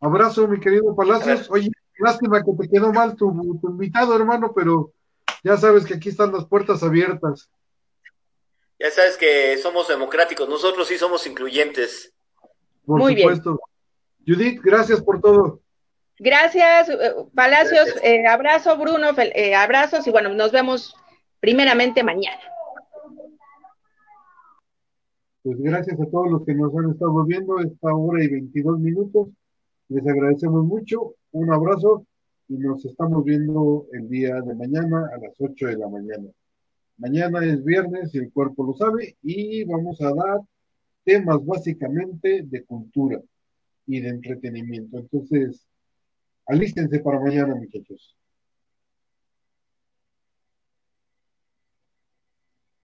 Abrazo, mi querido Palacios. Oye, lástima que te quedó mal tu invitado, hermano, pero ya sabes que aquí están las puertas abiertas. Ya sabes que somos democráticos, nosotros sí somos incluyentes. Por Muy supuesto. Bien. Judith, gracias por todo. Gracias, eh, Palacios. Eh, abrazo, Bruno. Eh, abrazos y bueno, nos vemos primeramente mañana. Pues gracias a todos los que nos han estado viendo esta hora y 22 minutos. Les agradecemos mucho. Un abrazo y nos estamos viendo el día de mañana a las 8 de la mañana. Mañana es viernes y el cuerpo lo sabe y vamos a dar temas básicamente de cultura y de entretenimiento. Entonces, alístense para mañana, muchachos.